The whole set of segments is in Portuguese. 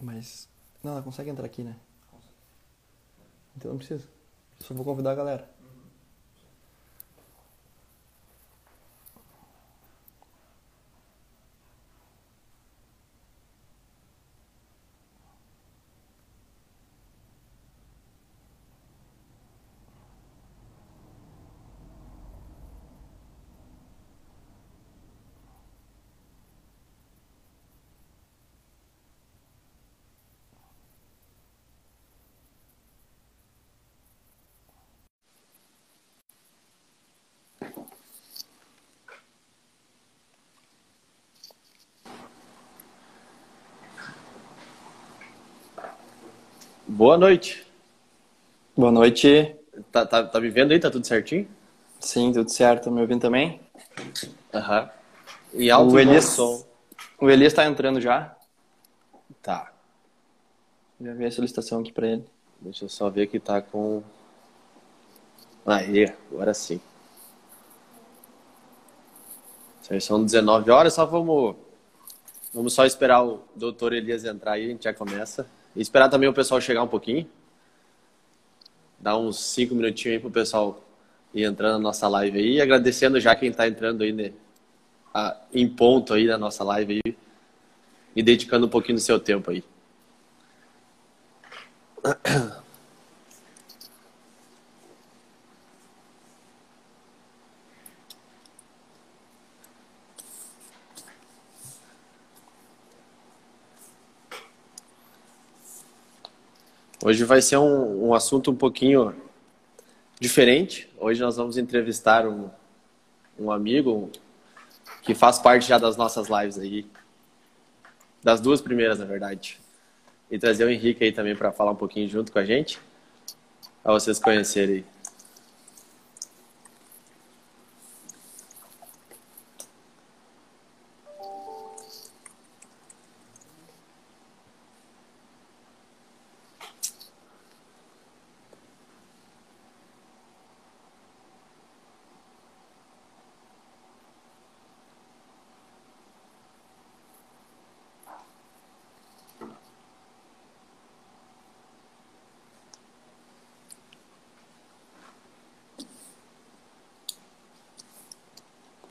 Mas. Não, ela consegue entrar aqui, né? Então não precisa. Só vou convidar a galera. Boa noite. Boa noite. Tá, tá, tá me vendo aí? Tá tudo certinho? Sim, tudo certo. Me ouvindo também? Aham. E alto o Elias, som. o Elias tá entrando já. Tá. Já vi a solicitação aqui pra ele. Deixa eu só ver que tá com. Aí, agora sim. São 19 horas, só vamos. Vamos só esperar o doutor Elias entrar aí, a gente já começa. E esperar também o pessoal chegar um pouquinho. Dar uns 5 minutinhos aí pro pessoal ir entrando na nossa live aí. Agradecendo já quem tá entrando aí, né? a- em ponto aí na nossa live aí. E dedicando um pouquinho do seu tempo aí. Hoje vai ser um, um assunto um pouquinho diferente. Hoje nós vamos entrevistar um, um amigo que faz parte já das nossas lives aí. Das duas primeiras, na verdade. E trazer o Henrique aí também para falar um pouquinho junto com a gente. Para vocês conhecerem.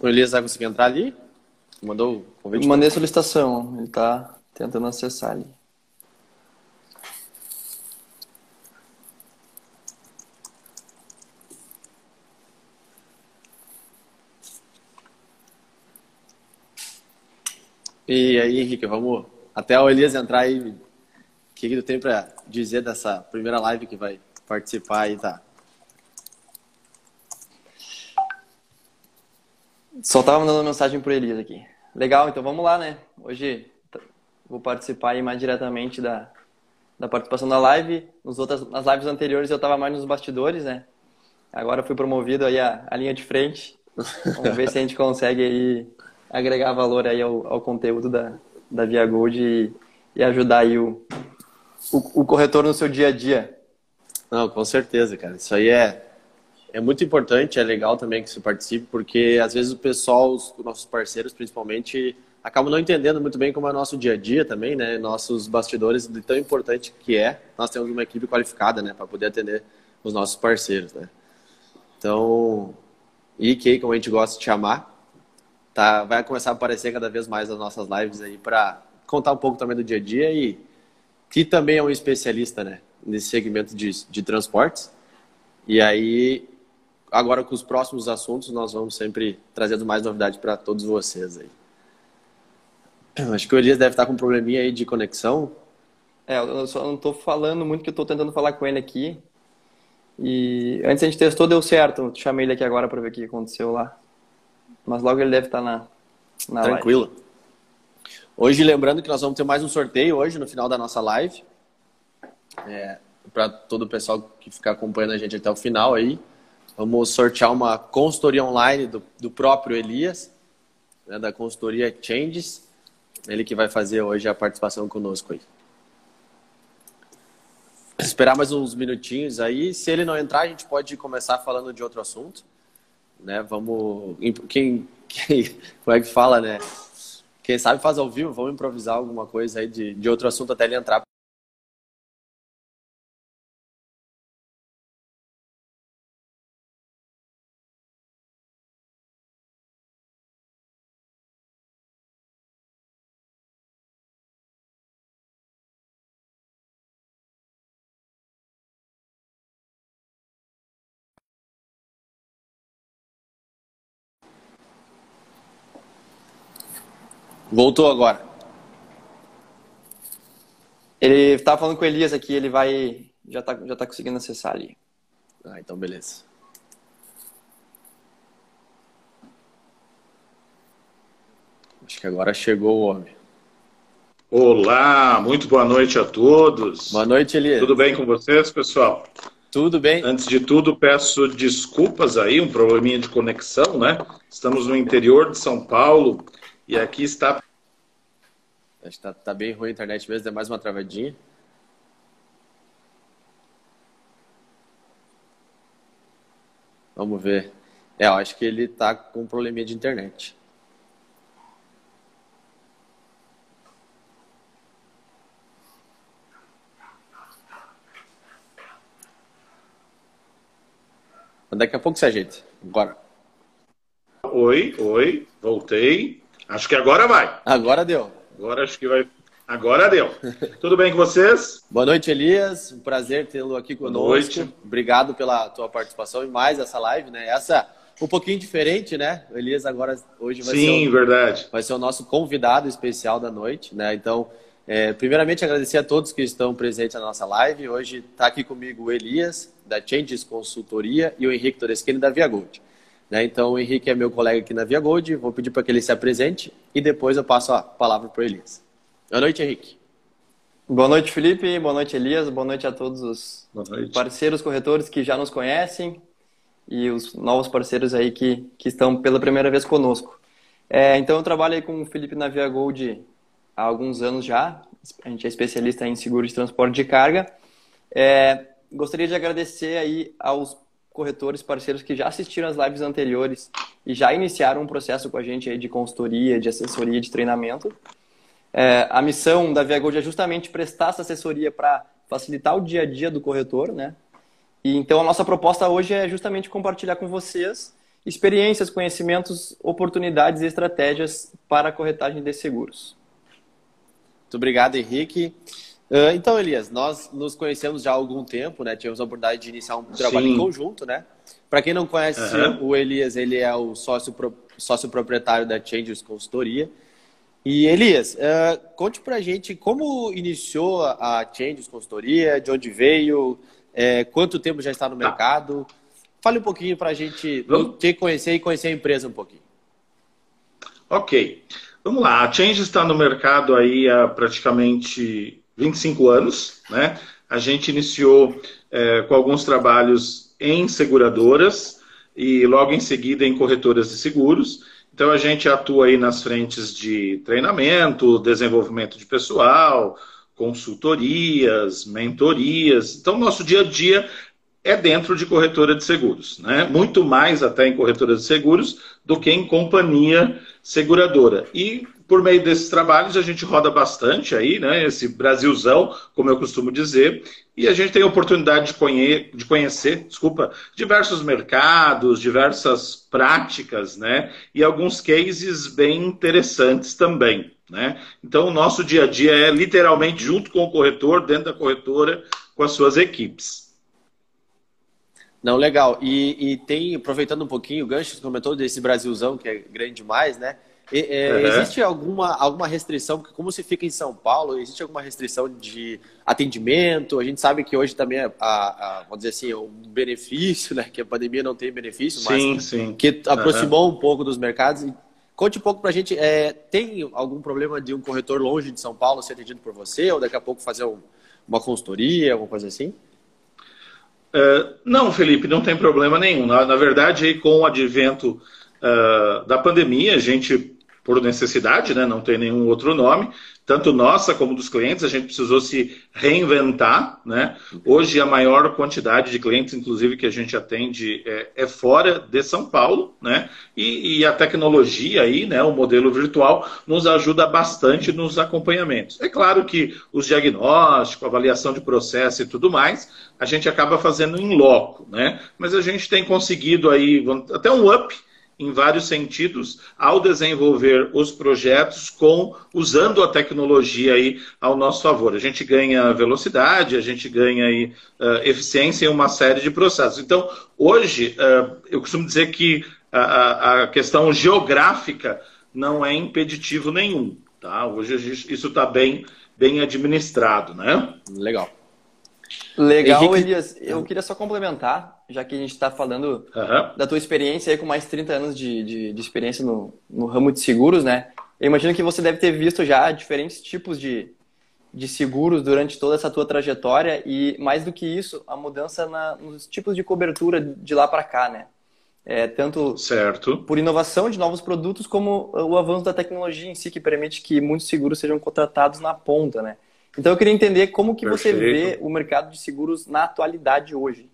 O Elias vai conseguir entrar ali? Mandou o convite? Mandei a solicitação. Ele tá tentando acessar ali. E aí, Henrique, vamos até o Elias entrar aí. O que, que tu tem para dizer dessa primeira live que vai participar aí, tá? Só tava mandando mensagem pro Elias aqui. Legal, então vamos lá, né? Hoje vou participar mais diretamente da, da participação da live. Nos outras, nas lives anteriores eu tava mais nos bastidores, né? Agora fui promovido aí a, a linha de frente. Vamos ver se a gente consegue aí agregar valor aí ao, ao conteúdo da, da Via Gold e, e ajudar aí o, o, o corretor no seu dia a dia. Não, com certeza, cara. Isso aí é, é muito importante, é legal também que você participe, porque às vezes o pessoal, os nossos parceiros principalmente, acabam não entendendo muito bem como é o nosso dia a dia também, né? Nossos bastidores, de tão importante que é, nós temos uma equipe qualificada, né, para poder atender os nossos parceiros, né? Então, IK, como a gente gosta de chamar, tá, vai começar a aparecer cada vez mais nas nossas lives aí para contar um pouco também do dia a dia e que também é um especialista, né, nesse segmento de, de transportes. E aí, agora com os próximos assuntos, nós vamos sempre trazendo mais novidades para todos vocês aí. Acho que o Elias deve estar com um probleminha aí de conexão. É, eu só não tô falando muito que eu tô tentando falar com ele aqui. E antes a gente testou, deu certo. Chamei ele aqui agora para ver o que aconteceu lá. Mas logo ele deve estar na, na live. Tranquilo. Hoje, lembrando que nós vamos ter mais um sorteio hoje no final da nossa live. É, para todo o pessoal que ficar acompanhando a gente até o final aí. Vamos sortear uma consultoria online do, do próprio Elias, né, da consultoria Changes. Ele que vai fazer hoje a participação conosco aí. Esperar mais uns minutinhos aí. Se ele não entrar, a gente pode começar falando de outro assunto. Né? Vamos. Quem, quem, como é que fala, né? Quem sabe faz ao vivo, vamos improvisar alguma coisa aí de, de outro assunto até ele entrar. Voltou agora. Ele estava falando com o Elias aqui, ele vai. Já está já tá conseguindo acessar ali. Ah, então beleza. Acho que agora chegou o homem. Olá, muito boa noite a todos. Boa noite, Elias. Tudo bem com vocês, pessoal? Tudo bem. Antes de tudo, peço desculpas aí, um probleminha de conexão, né? Estamos no interior de São Paulo e aqui está. Acho que tá, tá bem ruim a internet mesmo, é mais uma travadinha. Vamos ver. É, eu acho que ele tá com um probleminha de internet. Daqui a pouco se ajeita. Agora. Oi, oi, voltei. Acho que agora vai. Agora deu. Agora acho que vai. Agora deu. Tudo bem com vocês? Boa noite, Elias. Um prazer tê-lo aqui conosco. Boa noite. Obrigado pela tua participação em mais essa live, né? Essa um pouquinho diferente, né? O Elias agora hoje vai Sim, ser o, verdade. Vai ser o nosso convidado especial da noite, né? Então, é, primeiramente agradecer a todos que estão presentes na nossa live. Hoje está aqui comigo o Elias da Changes Consultoria e o Henrique Toreschini da Via Gold. Né? Então, o Henrique é meu colega aqui na Via Gold, vou pedir para que ele se apresente e depois eu passo a palavra para o Elias. Boa noite, Henrique. Boa noite, Felipe. Boa noite, Elias. Boa noite a todos os parceiros corretores que já nos conhecem e os novos parceiros aí que, que estão pela primeira vez conosco. É, então, eu trabalho aí com o Felipe na Via Gold há alguns anos já. A gente é especialista em seguro de transporte de carga. É, gostaria de agradecer aí aos corretores parceiros que já assistiram as lives anteriores e já iniciaram um processo com a gente aí de consultoria, de assessoria, de treinamento. É, a missão da Via Gold é justamente prestar essa assessoria para facilitar o dia a dia do corretor, né? E então a nossa proposta hoje é justamente compartilhar com vocês experiências, conhecimentos, oportunidades e estratégias para a corretagem de seguros. Muito obrigado, Henrique. Uh, então, Elias, nós nos conhecemos já há algum tempo, né? Tivemos a oportunidade de iniciar um trabalho Sim. em conjunto, né? Para quem não conhece uhum. o Elias, ele é o sócio, sócio proprietário da Changes Consultoria. E Elias, uh, conte para a gente como iniciou a Changes Consultoria, de onde veio, é, quanto tempo já está no tá. mercado. Fale um pouquinho para a gente Vamos... te conhecer e conhecer a empresa um pouquinho. Ok. Vamos lá. A Change está no mercado aí há praticamente 25 anos, né? A gente iniciou é, com alguns trabalhos em seguradoras e logo em seguida em corretoras de seguros. Então a gente atua aí nas frentes de treinamento, desenvolvimento de pessoal, consultorias, mentorias. Então nosso dia a dia é dentro de corretora de seguros, né? Muito mais até em corretora de seguros do que em companhia seguradora. E por meio desses trabalhos a gente roda bastante aí, né? Esse Brasilzão, como eu costumo dizer, e a gente tem a oportunidade de, conhe de conhecer, desculpa, diversos mercados, diversas práticas, né? E alguns cases bem interessantes também, né? Então o nosso dia a dia é literalmente junto com o corretor, dentro da corretora, com as suas equipes. Não, legal. E, e tem, aproveitando um pouquinho o gancho, você comentou desse Brasilzão, que é grande demais, né? É, uhum. Existe alguma, alguma restrição, porque como você fica em São Paulo, existe alguma restrição de atendimento? A gente sabe que hoje também, a, a, vamos dizer assim, um benefício, né? Que a pandemia não tem benefício, sim, mas sim. que aproximou uhum. um pouco dos mercados. Conte um pouco pra gente, é, tem algum problema de um corretor longe de São Paulo ser atendido por você, ou daqui a pouco fazer um, uma consultoria, alguma coisa assim? Uh, não, Felipe, não tem problema nenhum. Na, na verdade, com o advento uh, da pandemia, a gente por necessidade, né, não tem nenhum outro nome, tanto nossa como dos clientes, a gente precisou se reinventar, né? Hoje a maior quantidade de clientes, inclusive, que a gente atende é, é fora de São Paulo, né? E, e, a tecnologia aí, né? O modelo virtual nos ajuda bastante nos acompanhamentos. É claro que os diagnósticos, avaliação de processo e tudo mais, a gente acaba fazendo em loco, né? Mas a gente tem conseguido aí até um up em vários sentidos ao desenvolver os projetos com usando a tecnologia aí ao nosso favor. A gente ganha velocidade, a gente ganha aí, uh, eficiência em uma série de processos. Então, hoje, uh, eu costumo dizer que a, a, questão geográfica não é impeditivo nenhum. Tá? Hoje isso está bem, bem administrado. Né? Legal. Legal, Henrique... Elias. Eu queria só complementar, já que a gente está falando uhum. da tua experiência aí com mais de 30 anos de, de, de, experiência no, no ramo de seguros, né? Eu imagino que você deve ter visto já diferentes tipos de, de seguros durante toda essa tua trajetória e, mais do que isso, a mudança na, nos tipos de cobertura de lá para cá, né? É, tanto certo. por inovação de novos produtos, como o avanço da tecnologia em si, que permite que muitos seguros sejam contratados na ponta, né? Então eu queria entender como que Perfeito. você vê o mercado de seguros na atualidade hoje.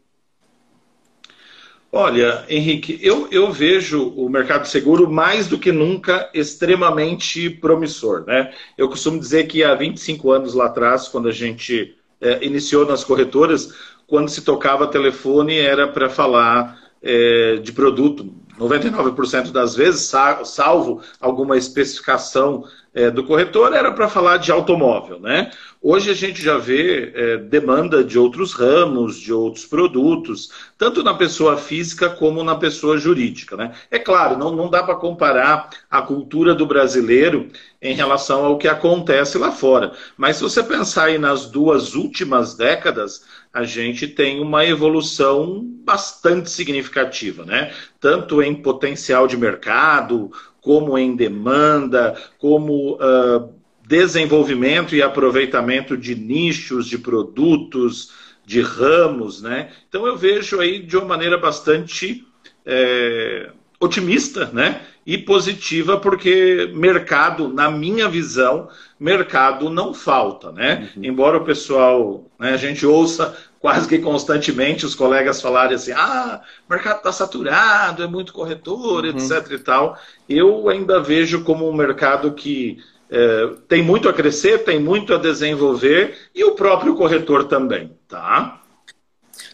Olha, Henrique, eu, eu vejo o mercado seguro mais do que nunca extremamente promissor. Né? Eu costumo dizer que há 25 anos lá atrás, quando a gente é, iniciou nas corretoras, quando se tocava telefone era para falar é, de produto, 99% das vezes, salvo alguma especificação é, do corretor, era para falar de automóvel. Né? Hoje a gente já vê é, demanda de outros ramos, de outros produtos, tanto na pessoa física como na pessoa jurídica. Né? É claro, não, não dá para comparar a cultura do brasileiro em relação ao que acontece lá fora. Mas se você pensar aí nas duas últimas décadas, a gente tem uma evolução bastante significativa, né? Tanto em potencial de mercado, como em demanda, como uh, desenvolvimento e aproveitamento de nichos, de produtos, de ramos, né? Então eu vejo aí de uma maneira bastante é, otimista, né? E positiva, porque mercado, na minha visão, mercado não falta, né? Uhum. Embora o pessoal, né, a gente ouça quase que constantemente os colegas falarem assim, ah, o mercado está saturado, é muito corretor, uhum. etc e tal. Eu ainda vejo como um mercado que é, tem muito a crescer, tem muito a desenvolver e o próprio corretor também, tá?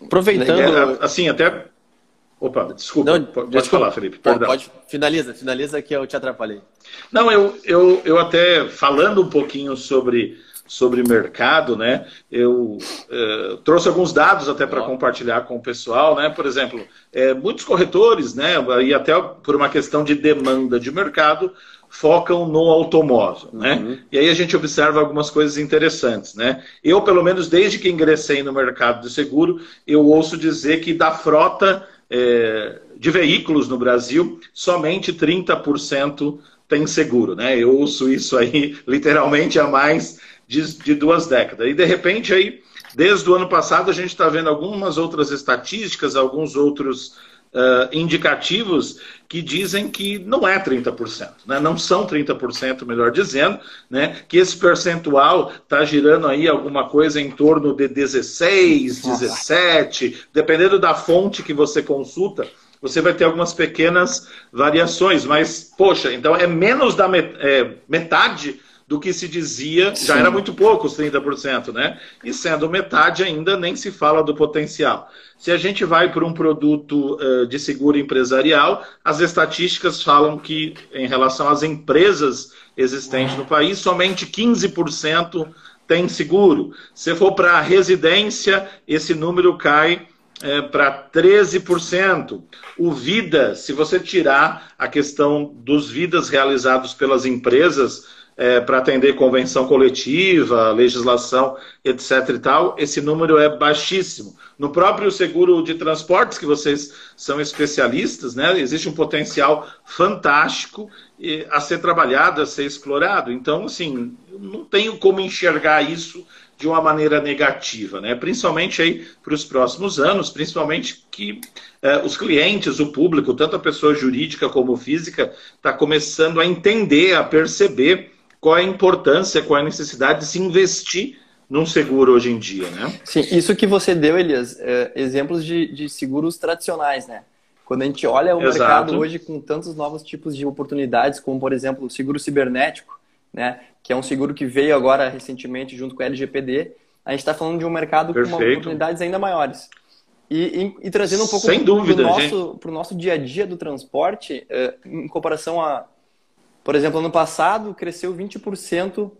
Aproveitando... É, assim, até Opa, desculpa. Não, pode desculpa. falar, Felipe. Perdão. Pode, finaliza, finaliza que eu te atrapalhei. Não, eu, eu, eu até falando um pouquinho sobre, sobre mercado, né? Eu é, trouxe alguns dados até para compartilhar com o pessoal, né? Por exemplo, é, muitos corretores, né? E até por uma questão de demanda de mercado, focam no automóvel, né? Uhum. E aí a gente observa algumas coisas interessantes, né? Eu, pelo menos desde que ingressei no mercado de seguro, eu ouço dizer que da frota é, de veículos no Brasil, somente 30% tem seguro. Né? Eu ouço isso aí literalmente há mais de, de duas décadas. E de repente aí, desde o ano passado, a gente está vendo algumas outras estatísticas, alguns outros uh, indicativos que dizem que não é 30%, né? não são 30%, melhor dizendo, né? que esse percentual está girando aí alguma coisa em torno de 16, 17, dependendo da fonte que você consulta, você vai ter algumas pequenas variações, mas, poxa, então é menos da é, metade do que se dizia, Sim. já era muito pouco os 30%, né? E sendo metade ainda nem se fala do potencial. Se a gente vai para um produto uh, de seguro empresarial, as estatísticas falam que, em relação às empresas existentes no país, somente 15% tem seguro. Se for para a residência, esse número cai é, para 13%. O Vida, se você tirar a questão dos vidas realizados pelas empresas, é, para atender convenção coletiva, legislação, etc. e tal, esse número é baixíssimo. No próprio seguro de transportes, que vocês são especialistas, né, existe um potencial fantástico a ser trabalhado, a ser explorado. Então, assim, não tenho como enxergar isso de uma maneira negativa, né? principalmente aí para os próximos anos, principalmente que eh, os clientes, o público, tanto a pessoa jurídica como física, está começando a entender, a perceber qual é a importância, qual é a necessidade de se investir num seguro hoje em dia, né? Sim, isso que você deu, Elias, é, exemplos de, de, seguros tradicionais, né? Quando a gente olha o Exato. mercado hoje com tantos novos tipos de oportunidades, como por exemplo o seguro cibernético, né? Que é um seguro que veio agora recentemente junto com a LGPD, a gente está falando de um mercado Perfeito. com oportunidades ainda maiores. E, e, e trazendo um pouco para o nosso, nosso dia a dia do transporte, é, em comparação a, por exemplo, ano passado cresceu 20%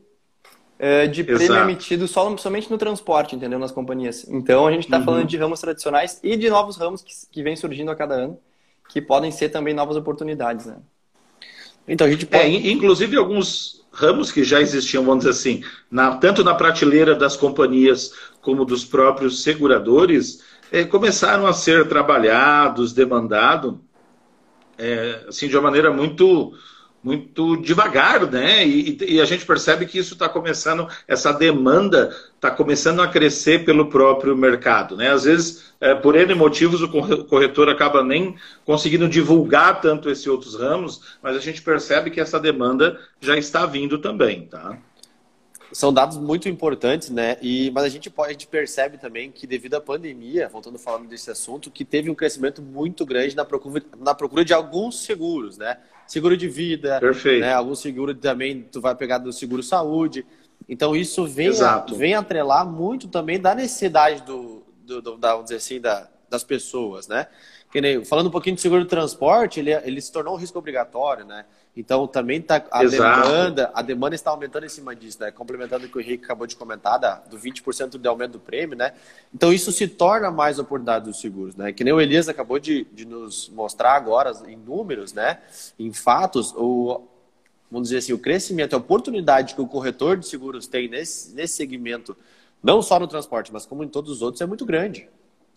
é, de Exato. prêmio emitido só, somente no transporte, entendeu? Nas companhias. Então a gente está uhum. falando de ramos tradicionais e de novos ramos que, que vêm surgindo a cada ano, que podem ser também novas oportunidades, né? Então a gente pode... é, inclusive alguns ramos que já existiam, vamos dizer assim, na, tanto na prateleira das companhias como dos próprios seguradores, é, começaram a ser trabalhados, demandados, é, assim, de uma maneira muito muito devagar, né? E, e, a gente percebe que isso está começando, essa demanda está começando a crescer pelo próprio mercado, né? Às vezes, é, por N motivos, o corretor acaba nem conseguindo divulgar tanto esses outros ramos, mas a gente percebe que essa demanda já está vindo também, tá? São dados muito importantes, né? E, mas a gente, pode, a gente percebe também que devido à pandemia, voltando falando desse assunto, que teve um crescimento muito grande na procura, na procura de alguns seguros, né? Seguro de vida, Perfeito. Né? algum seguro também tu vai pegar do seguro saúde. Então isso vem, a, vem atrelar muito também da necessidade do, do, do da, vamos dizer assim, da, das pessoas, né? Que nem, falando um pouquinho de seguro de transporte, ele, ele se tornou um risco obrigatório, né? Então também tá a Exato. demanda, a demanda está aumentando em cima disso, né? Complementando o que o Henrique acabou de comentar, da, do 20% de aumento do prêmio, né? Então isso se torna mais oportunidade dos seguros, né? Que nem o Elias acabou de, de nos mostrar agora em números, né? Em fatos, o, vamos dizer assim, o crescimento, a oportunidade que o corretor de seguros tem nesse, nesse segmento, não só no transporte, mas como em todos os outros, é muito grande.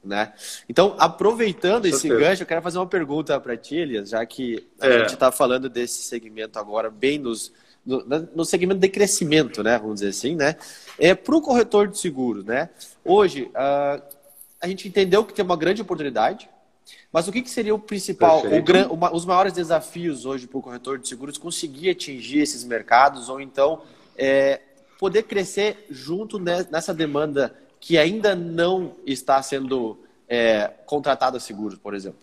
Né? Então, aproveitando esse gancho, eu quero fazer uma pergunta para ti, Elias, já que a é. gente está falando desse segmento agora, bem nos, no, no, segmento de crescimento, né? Vamos dizer assim, né? É para o corretor de seguros, né? Hoje, uh, a gente entendeu que tem uma grande oportunidade, mas o que, que seria o principal, o gran, uma, os maiores desafios hoje para o corretor de seguros conseguir atingir esses mercados ou então é, poder crescer junto nessa demanda que ainda não está sendo é, contratada seguros, por exemplo?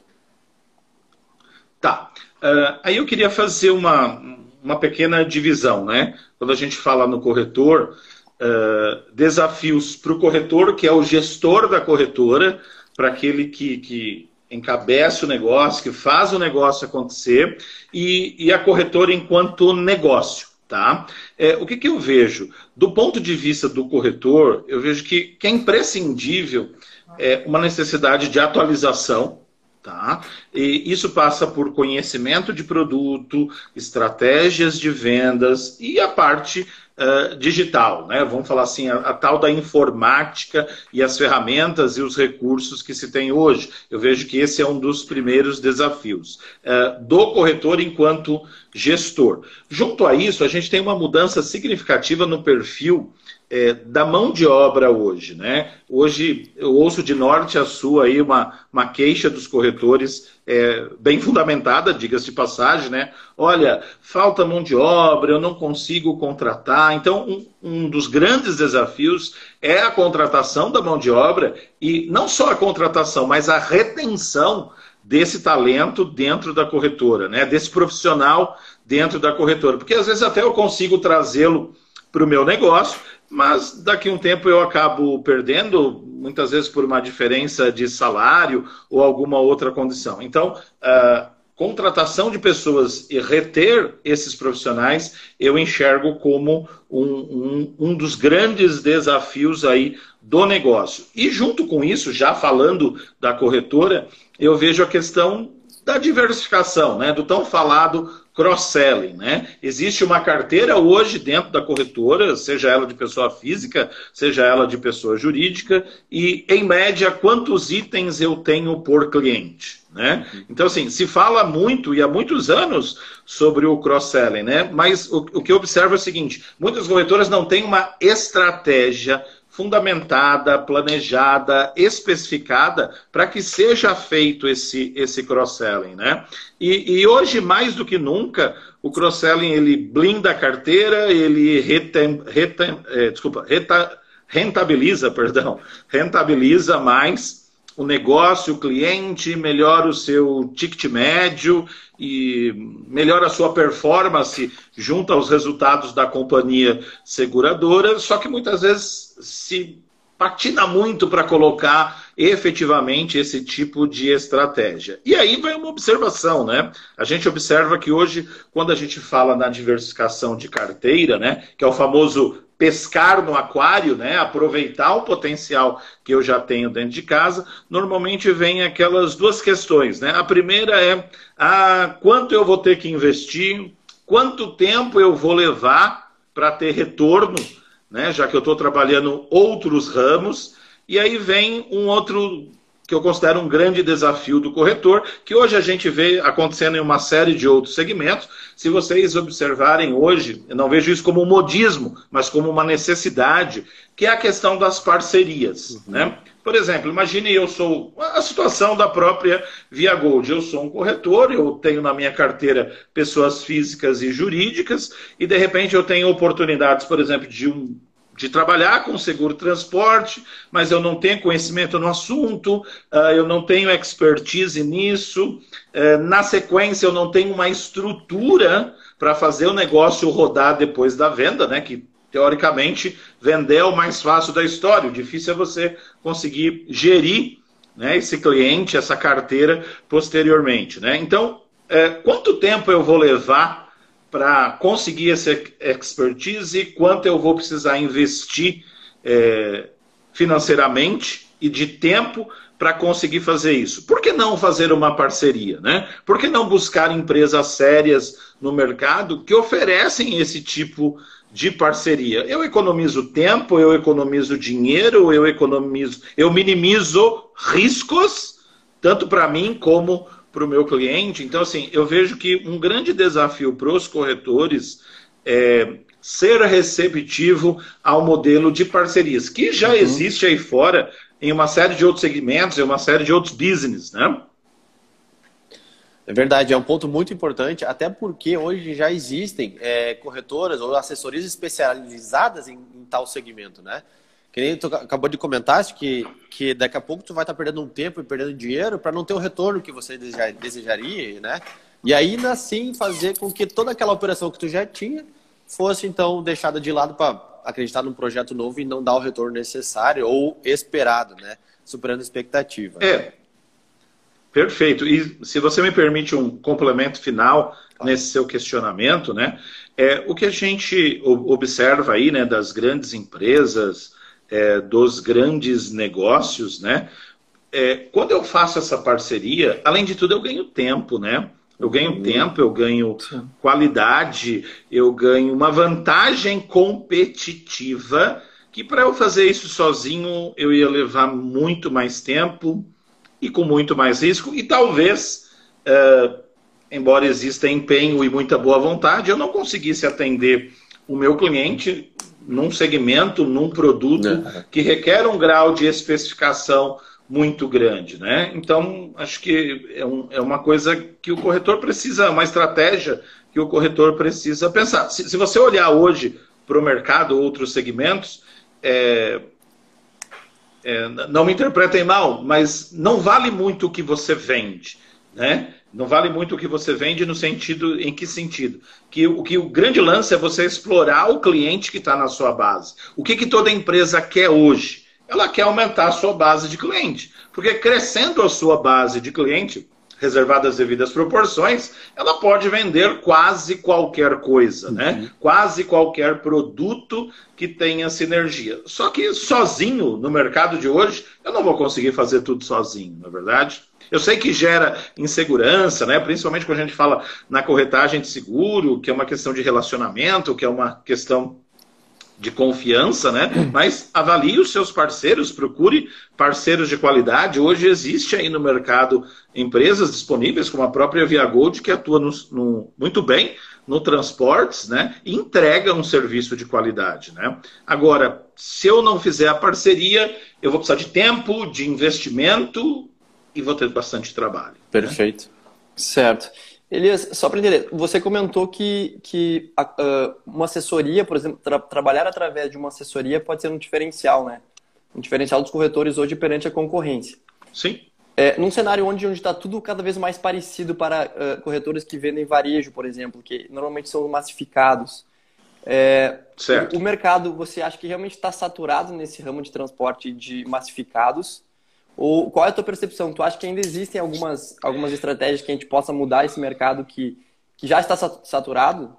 Tá. Uh, aí eu queria fazer uma, uma pequena divisão, né? Quando a gente fala no corretor, uh, desafios para o corretor, que é o gestor da corretora, para aquele que, que encabeça o negócio, que faz o negócio acontecer, e, e a corretora enquanto negócio. Tá? É, o que, que eu vejo? Do ponto de vista do corretor, eu vejo que, que é imprescindível é, uma necessidade de atualização. Tá? E isso passa por conhecimento de produto, estratégias de vendas e a parte uh, digital, né? Vamos falar assim, a, a, tal da informática e as ferramentas e os recursos que se tem hoje. Eu vejo que esse é um dos primeiros desafios uh, do corretor enquanto gestor. Junto a isso, a gente tem uma mudança significativa no perfil é, da mão de obra hoje, né? Hoje eu ouço de norte a sul aí uma, uma queixa dos corretores é, bem fundamentada, diga-se de passagem, né? Olha, falta mão de obra, eu não consigo contratar. Então, um, um dos grandes desafios é a contratação da mão de obra e não só a contratação, mas a retenção desse talento dentro da corretora, né? Desse profissional dentro da corretora, porque às vezes até eu consigo trazê-lo para o meu negócio, mas daqui a um tempo eu acabo perdendo, muitas vezes por uma diferença de salário ou alguma outra condição. Então, a contratação de pessoas e reter esses profissionais, eu enxergo como um, um, um dos grandes desafios aí do negócio. E junto com isso, já falando da corretora, eu vejo a questão da diversificação, né, do tão falado cross-selling, né? Existe uma carteira hoje dentro da corretora, seja ela de pessoa física, seja ela de pessoa jurídica, e em média quantos itens eu tenho por cliente, né? Então assim, se fala muito e há muitos anos sobre o cross-selling, né? Mas o, o que eu observo é o seguinte: muitas corretoras não têm uma estratégia fundamentada, planejada, especificada para que seja feito esse, esse cross-selling, né? E, e, hoje, mais do que nunca, o cross-selling ele blinda a carteira, ele retem, retem, é, desculpa, reta, rentabiliza, perdão, rentabiliza mais o negócio, o cliente, melhora o seu ticket médio e melhora a sua performance junto aos resultados da companhia seguradora, só que muitas vezes se patina muito para colocar efetivamente esse tipo de estratégia. E aí vai uma observação, né? A gente observa que hoje, quando a gente fala na diversificação de carteira, né, que é o famoso pescar no aquário, né, aproveitar o potencial que eu já tenho dentro de casa, normalmente vem aquelas duas questões, né? A primeira é a quanto eu vou ter que investir, quanto tempo eu vou levar para ter retorno, né? Já que eu estou trabalhando outros ramos, e aí vem um outro que eu considero um grande desafio do corretor, que hoje a gente vê acontecendo em uma série de outros segmentos. Se vocês observarem hoje, eu não vejo isso como um modismo, mas como uma necessidade, que é a questão das parcerias. Uhum. Né? Por exemplo, imagine eu sou a situação da própria Via Gold. Eu sou um corretor, eu tenho na minha carteira pessoas físicas e jurídicas, e de repente eu tenho oportunidades, por exemplo, de um de trabalhar com seguro transporte, mas eu não tenho conhecimento no assunto, ah, eu não tenho expertise nisso. Eh, na sequência, eu não tenho uma estrutura para fazer o negócio rodar depois da venda, né? Que teoricamente vender é o mais fácil da história. O difícil é você conseguir gerir né, esse cliente, essa carteira posteriormente. Né? Então, é, quanto tempo eu vou levar para conseguir essa expertise, quanto eu vou precisar investir é, financeiramente e de tempo para conseguir fazer isso. Por que não fazer uma parceria? Né? Por que não buscar empresas sérias no mercado que oferecem esse tipo de parceria? Eu economizo tempo, eu economizo dinheiro, eu economizo, eu minimizo riscos, tanto para mim como para o meu cliente. Então, assim, eu vejo que um grande desafio para os corretores é ser receptivo ao modelo de parcerias, que já uhum. existe aí fora em uma série de outros segmentos, em uma série de outros business, né? É verdade, é um ponto muito importante, até porque hoje já existem é, corretoras ou assessorias especializadas em, em tal segmento, né? Que nem tu acabou de comentar, que, que daqui a pouco tu vai estar perdendo um tempo e perdendo dinheiro para não ter o retorno que você desejaria, né? E ainda assim fazer com que toda aquela operação que tu já tinha fosse então deixada de lado para acreditar num projeto novo e não dar o retorno necessário ou esperado, né? Superando a expectativa. É. Perfeito. E se você me permite um complemento final nesse seu questionamento, né? É, o que a gente observa aí, né, das grandes empresas, é, dos grandes negócios, né? É, quando eu faço essa parceria, além de tudo, eu ganho tempo, né? Eu ganho uhum. tempo, eu ganho qualidade, eu ganho uma vantagem competitiva que para eu fazer isso sozinho eu ia levar muito mais tempo e com muito mais risco e talvez, é, embora exista empenho e muita boa vontade, eu não conseguisse atender o meu cliente num segmento, num produto é. que requer um grau de especificação muito grande, né? Então, acho que é, um, é uma coisa que o corretor precisa, uma estratégia que o corretor precisa pensar. Se, se você olhar hoje para o mercado, outros segmentos, é, é, não me interpretem mal, mas não vale muito o que você vende, né? Não vale muito o que você vende no sentido, em que sentido? Que o que o grande lance é você explorar o cliente que está na sua base. O que, que toda empresa quer hoje? Ela quer aumentar a sua base de cliente. Porque crescendo a sua base de cliente, reservadas as devidas proporções, ela pode vender quase qualquer coisa, né? uhum. né? Quase qualquer produto que tenha sinergia. Só que sozinho, no mercado de hoje, eu não vou conseguir fazer tudo sozinho, não é verdade? Eu sei que gera insegurança, né? principalmente quando a gente fala na corretagem de seguro, que é uma questão de relacionamento, que é uma questão de confiança, né? Mas avalie os seus parceiros, procure parceiros de qualidade. Hoje existe aí no mercado empresas disponíveis, como a própria Via Gold, que atua no, no, muito bem no transportes, né, e entrega um serviço de qualidade, né? Agora, se eu não fizer a parceria, eu vou precisar de tempo, de investimento e vou ter bastante trabalho. Né? Perfeito. Né? Certo. Elias, só para entender, você comentou que, que uh, uma assessoria, por exemplo, tra trabalhar através de uma assessoria pode ser um diferencial, né? Um diferencial dos corretores hoje perante a concorrência. Sim. É, num cenário onde está tudo cada vez mais parecido para uh, corretores que vendem varejo, por exemplo, que normalmente são massificados, é, certo. O, o mercado, você acha que realmente está saturado nesse ramo de transporte de massificados? Ou qual é a tua percepção? Tu acha que ainda existem algumas, algumas estratégias que a gente possa mudar esse mercado que, que já está saturado?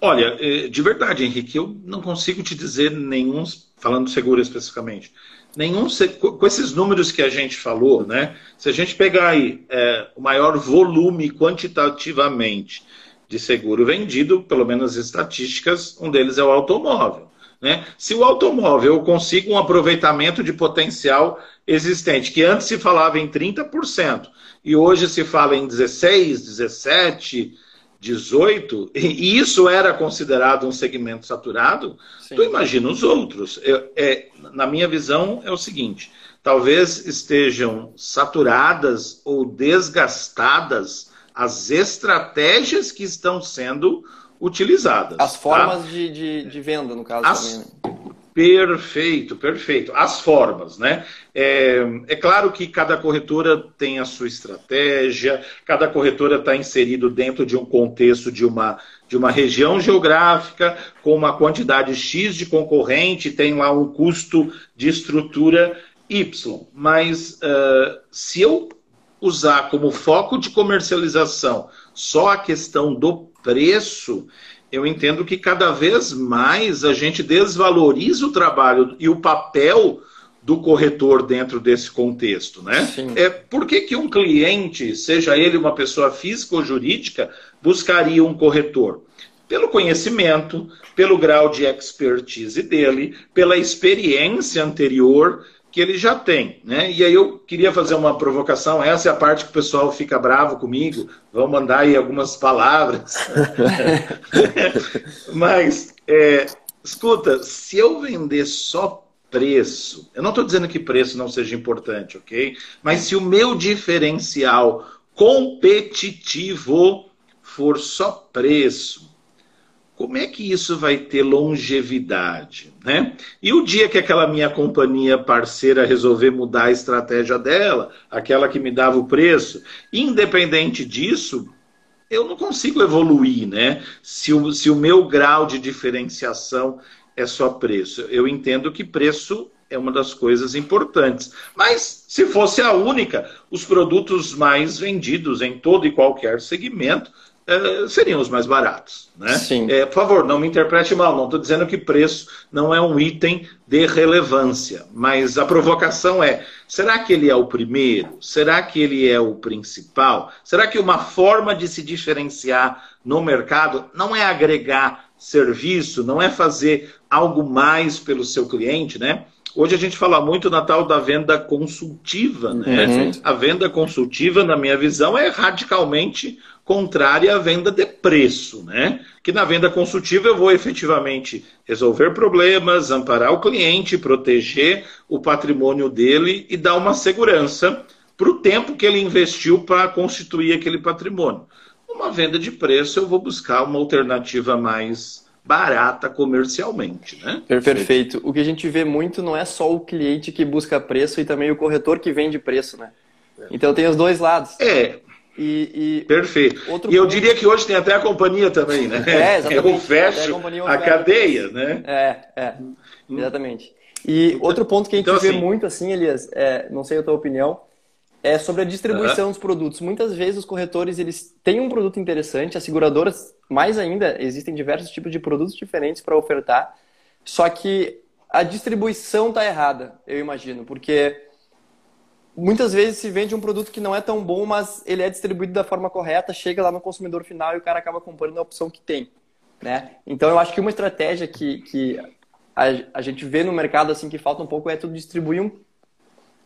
Olha, é, de verdade, Henrique, eu não consigo te dizer nenhum, falando seguro especificamente, nenhum, com esses números que a gente falou, né? Se a gente pegar aí é, o maior volume quantitativamente de seguro vendido, pelo menos estatísticas, um deles é o automóvel. Né? Se o automóvel consiga um aproveitamento de potencial existente, que antes se falava em 30%, e hoje se fala em 16, 17, 18, e isso era considerado um segmento saturado, Sim. tu imagina os outros. É, é, na minha visão, é o seguinte: talvez estejam saturadas ou desgastadas as estratégias que estão sendo utilizadas. As formas tá? de, de, de, venda, no caso As... também. Né? Perfeito, perfeito. As formas, né? É, é, claro que cada corretora tem a sua estratégia, cada corretora está inserido dentro de um contexto de uma, de uma região geográfica, com uma quantidade X de concorrente, tem lá um custo de estrutura Y. Mas uh, se eu usar como foco de comercialização só a questão do preço, eu entendo que cada vez mais a gente desvaloriza o trabalho e o papel do corretor dentro desse contexto, né? Sim. É por que, que um cliente, seja ele uma pessoa física ou jurídica, buscaria um corretor? Pelo conhecimento, pelo grau de expertise dele, pela experiência anterior que ele já tem, né? E aí eu queria fazer uma provocação, essa é a parte que o pessoal fica bravo comigo, vão mandar aí algumas palavras. Mas, é, escuta, se eu vender só preço, eu não estou dizendo que preço não seja importante, ok? Mas se o meu diferencial competitivo for só preço, como é que isso vai ter longevidade? Né? E o dia que aquela minha companhia parceira resolver mudar a estratégia dela, aquela que me dava o preço, independente disso, eu não consigo evoluir, né? Se o, se o meu grau de diferenciação é só preço. Eu entendo que preço é uma das coisas importantes. Mas, se fosse a única, os produtos mais vendidos em todo e qualquer segmento é, seriam os mais baratos. Né? Sim. É, por favor, não me interprete mal, não estou dizendo que preço não é um item de relevância, mas a provocação é: será que ele é o primeiro? Será que ele é o principal? Será que uma forma de se diferenciar no mercado não é agregar serviço, não é fazer algo mais pelo seu cliente, né? Hoje a gente fala muito na tal da venda consultiva, né? Uhum. A venda consultiva, na minha visão, é radicalmente contrária à venda de preço, né? Que na venda consultiva eu vou efetivamente resolver problemas, amparar o cliente, proteger o patrimônio dele e dar uma segurança para o tempo que ele investiu para constituir aquele patrimônio. Uma venda de preço eu vou buscar uma alternativa mais barata comercialmente, né? Perfeito. O que a gente vê muito não é só o cliente que busca preço e também o corretor que vende preço, né? Então tem os dois lados. É, e, e Perfeito. e ponto... eu diria que hoje tem até a companhia também, né? É, exatamente. Eu fecho a, a cadeia, né? É, é, exatamente. E então, outro ponto que a gente então, vê assim... muito assim, Elias, é, não sei a tua opinião, é sobre a distribuição uhum. dos produtos. Muitas vezes os corretores eles têm um produto interessante, as seguradoras mais ainda, existem diversos tipos de produtos diferentes para ofertar, só que a distribuição está errada, eu imagino, porque muitas vezes se vende um produto que não é tão bom, mas ele é distribuído da forma correta, chega lá no consumidor final e o cara acaba comprando a opção que tem. Né? Então eu acho que uma estratégia que, que a, a gente vê no mercado assim que falta um pouco é tu distribuir um,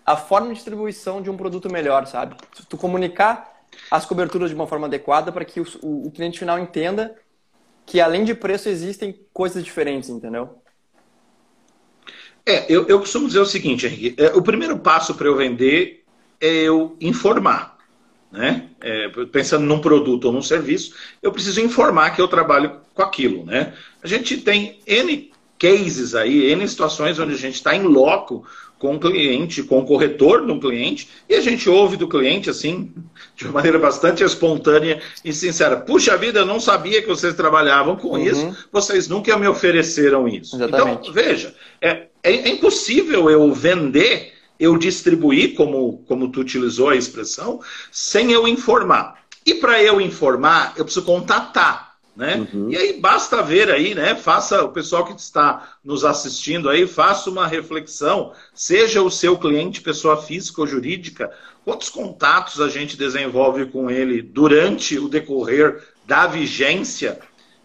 a forma de distribuição de um produto melhor, sabe? Tu comunicar as coberturas de uma forma adequada para que o, o, o cliente final entenda que além de preço existem coisas diferentes, entendeu? É, eu, eu costumo dizer o seguinte, Henrique, é, o primeiro passo para eu vender é eu informar. Né? É, pensando num produto ou num serviço, eu preciso informar que eu trabalho com aquilo. Né? A gente tem N cases aí, N situações onde a gente está em loco com o cliente, com o corretor do cliente, e a gente ouve do cliente assim, de uma maneira bastante espontânea e sincera. Puxa vida, eu não sabia que vocês trabalhavam com uhum. isso, vocês nunca me ofereceram isso. Então, Exatamente. Então, veja, é, é, é impossível eu vender, eu distribuir, como, como tu utilizou a expressão, sem eu informar. E para eu informar, eu preciso contatar. Né? Uhum. E aí basta ver aí, né? Faça o pessoal que está nos assistindo aí, faça uma reflexão, seja o seu cliente pessoa física ou jurídica, quantos contatos a gente desenvolve com ele durante o decorrer da vigência,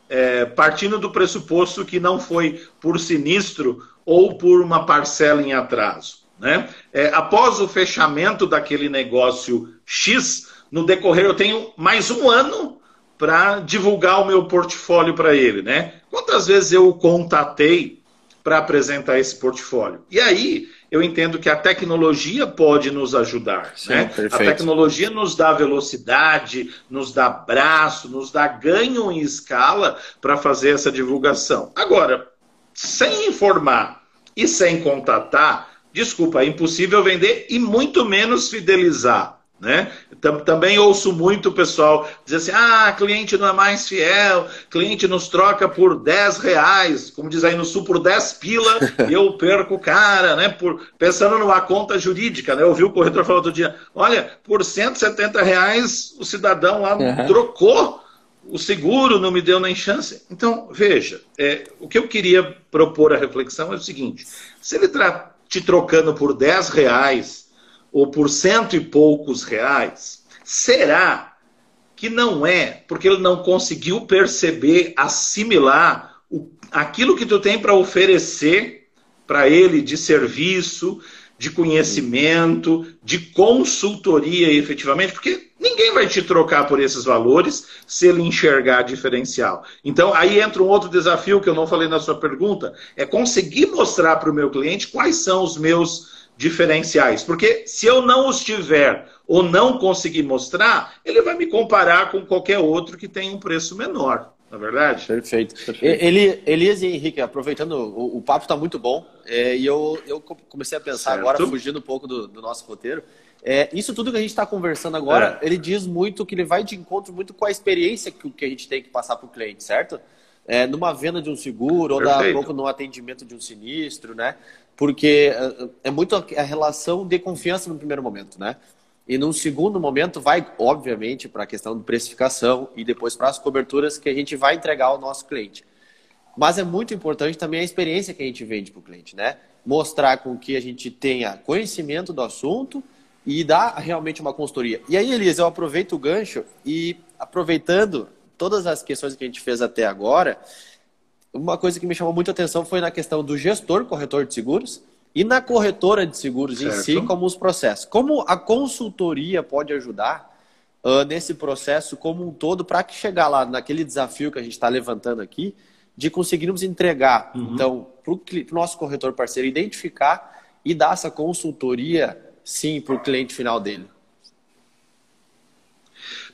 é, partindo do pressuposto que não foi por sinistro ou por uma parcela em atraso. Né? É, após o fechamento daquele negócio X, no decorrer eu tenho mais um ano para divulgar o meu portfólio para ele, né? Quantas vezes eu o contatei para apresentar esse portfólio? E aí eu entendo que a tecnologia pode nos ajudar, Sim, né? Perfeito. A tecnologia nos dá velocidade, nos dá braço, nos dá ganho em escala para fazer essa divulgação. Agora, sem informar e sem contatar, desculpa, é impossível vender e muito menos fidelizar. Né? Também ouço muito o pessoal dizer assim: ah, cliente não é mais fiel, cliente nos troca por 10 reais, como diz aí no sul, por 10 pila, eu perco o cara, né? Por, pensando numa conta jurídica, né? Eu ouvi o corretor falar outro dia: olha, por 170 reais o cidadão lá uhum. trocou o seguro, não me deu nem chance. Então, veja, é, o que eu queria propor a reflexão é o seguinte: se ele está te trocando por 10 reais ou por cento e poucos reais, será que não é porque ele não conseguiu perceber, assimilar o, aquilo que tu tem para oferecer para ele de serviço, de conhecimento, de consultoria efetivamente, porque ninguém vai te trocar por esses valores se ele enxergar diferencial. Então, aí entra um outro desafio que eu não falei na sua pergunta, é conseguir mostrar para o meu cliente quais são os meus diferenciais. Porque se eu não os tiver ou não conseguir mostrar, ele vai me comparar com qualquer outro que tem um preço menor. Na é verdade? Perfeito. Perfeito. Eli, Elias e Henrique, aproveitando, o, o papo está muito bom. É, e eu, eu comecei a pensar certo. agora, fugindo um pouco do, do nosso roteiro. É, isso tudo que a gente está conversando agora, é. ele diz muito que ele vai de encontro muito com a experiência que, que a gente tem que passar para o cliente, certo? É, numa venda de um seguro, Perfeito. ou da pouco no atendimento de um sinistro, né? porque eh, é muito a relação de confiança no primeiro momento, né? E num segundo momento vai, obviamente, para a questão de precificação e depois para as coberturas que a gente vai entregar ao nosso cliente. Mas é muito importante também a experiência que a gente vende para o cliente, né? Mostrar com que a gente tenha conhecimento do assunto e dar realmente uma consultoria. E aí, Elisa, eu aproveito o gancho e aproveitando todas as questões que a gente fez até agora, uma coisa que me chamou muita atenção foi na questão do gestor corretor de seguros e na corretora de seguros certo. em si, como os processos. Como a consultoria pode ajudar uh, nesse processo como um todo para que chegar lá naquele desafio que a gente está levantando aqui, de conseguirmos entregar, uhum. então, para o nosso corretor parceiro identificar e dar essa consultoria, sim, para o cliente final dele.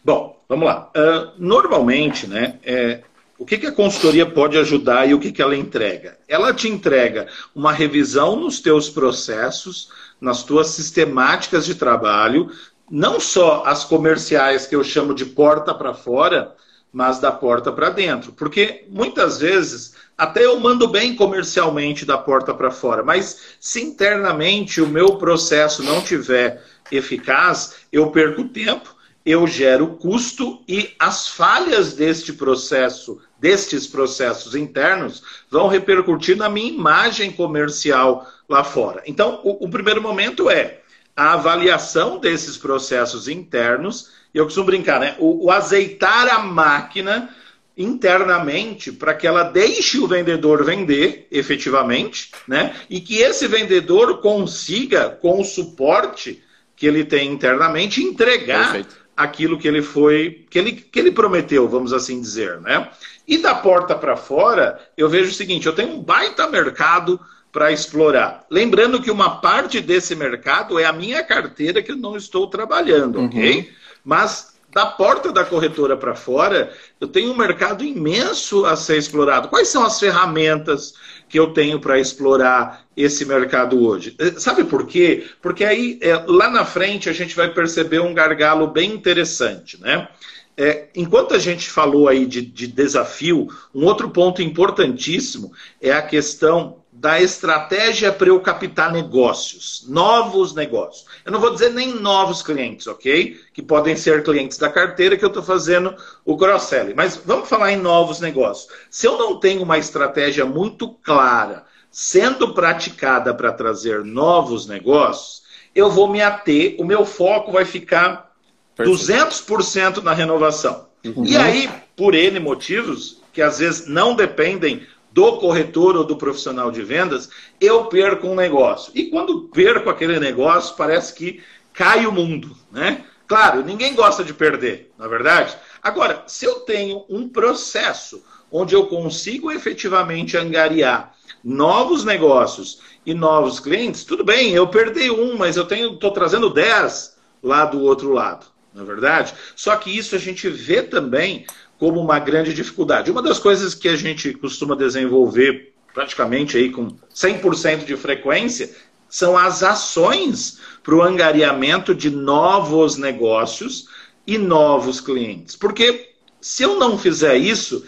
Bom, vamos lá. Uh, normalmente, né, é, o que, que a consultoria pode ajudar e o que, que ela entrega? Ela te entrega uma revisão nos teus processos, nas tuas sistemáticas de trabalho, não só as comerciais que eu chamo de porta para fora, mas da porta para dentro. Porque muitas vezes até eu mando bem comercialmente da porta para fora, mas se internamente o meu processo não tiver eficaz, eu perco tempo, eu gero custo e as falhas deste processo destes processos internos vão repercutir na minha imagem comercial lá fora. Então, o, o primeiro momento é a avaliação desses processos internos. Eu costumo brincar, né? O, o azeitar a máquina internamente para que ela deixe o vendedor vender efetivamente, né? E que esse vendedor consiga, com o suporte que ele tem internamente, entregar Perfeito aquilo que ele foi, que ele, que ele prometeu, vamos assim dizer, né? E da porta para fora, eu vejo o seguinte: eu tenho um baita mercado para explorar. Lembrando que uma parte desse mercado é a minha carteira que eu não estou trabalhando, uhum. ok? Mas da porta da corretora para fora, eu tenho um mercado imenso a ser explorado. Quais são as ferramentas que eu tenho para explorar esse mercado hoje? Eh, sabe por quê? Porque aí, é, lá na frente, a gente vai perceber um gargalo bem interessante, né? É, enquanto a gente falou aí de, de desafio, um outro ponto importantíssimo é a questão da estratégia para eu captar negócios, novos negócios. Eu não vou dizer nem novos clientes, ok? Que podem ser clientes da carteira que eu estou fazendo o cross-selling. Mas vamos falar em novos negócios. Se eu não tenho uma estratégia muito clara, sendo praticada para trazer novos negócios, eu vou me ater, o meu foco vai ficar Perfeito. 200% na renovação. Uhum. E aí, por N motivos, que às vezes não dependem do corretor ou do profissional de vendas, eu perco um negócio. E quando perco aquele negócio, parece que cai o mundo, né? Claro, ninguém gosta de perder, na é verdade. Agora, se eu tenho um processo onde eu consigo efetivamente angariar novos negócios e novos clientes, tudo bem, eu perdi um, mas eu tenho, estou trazendo dez lá do outro lado, na é verdade. Só que isso a gente vê também como uma grande dificuldade. Uma das coisas que a gente costuma desenvolver praticamente aí com 100% de frequência são as ações para o angariamento de novos negócios e novos clientes. Porque se eu não fizer isso,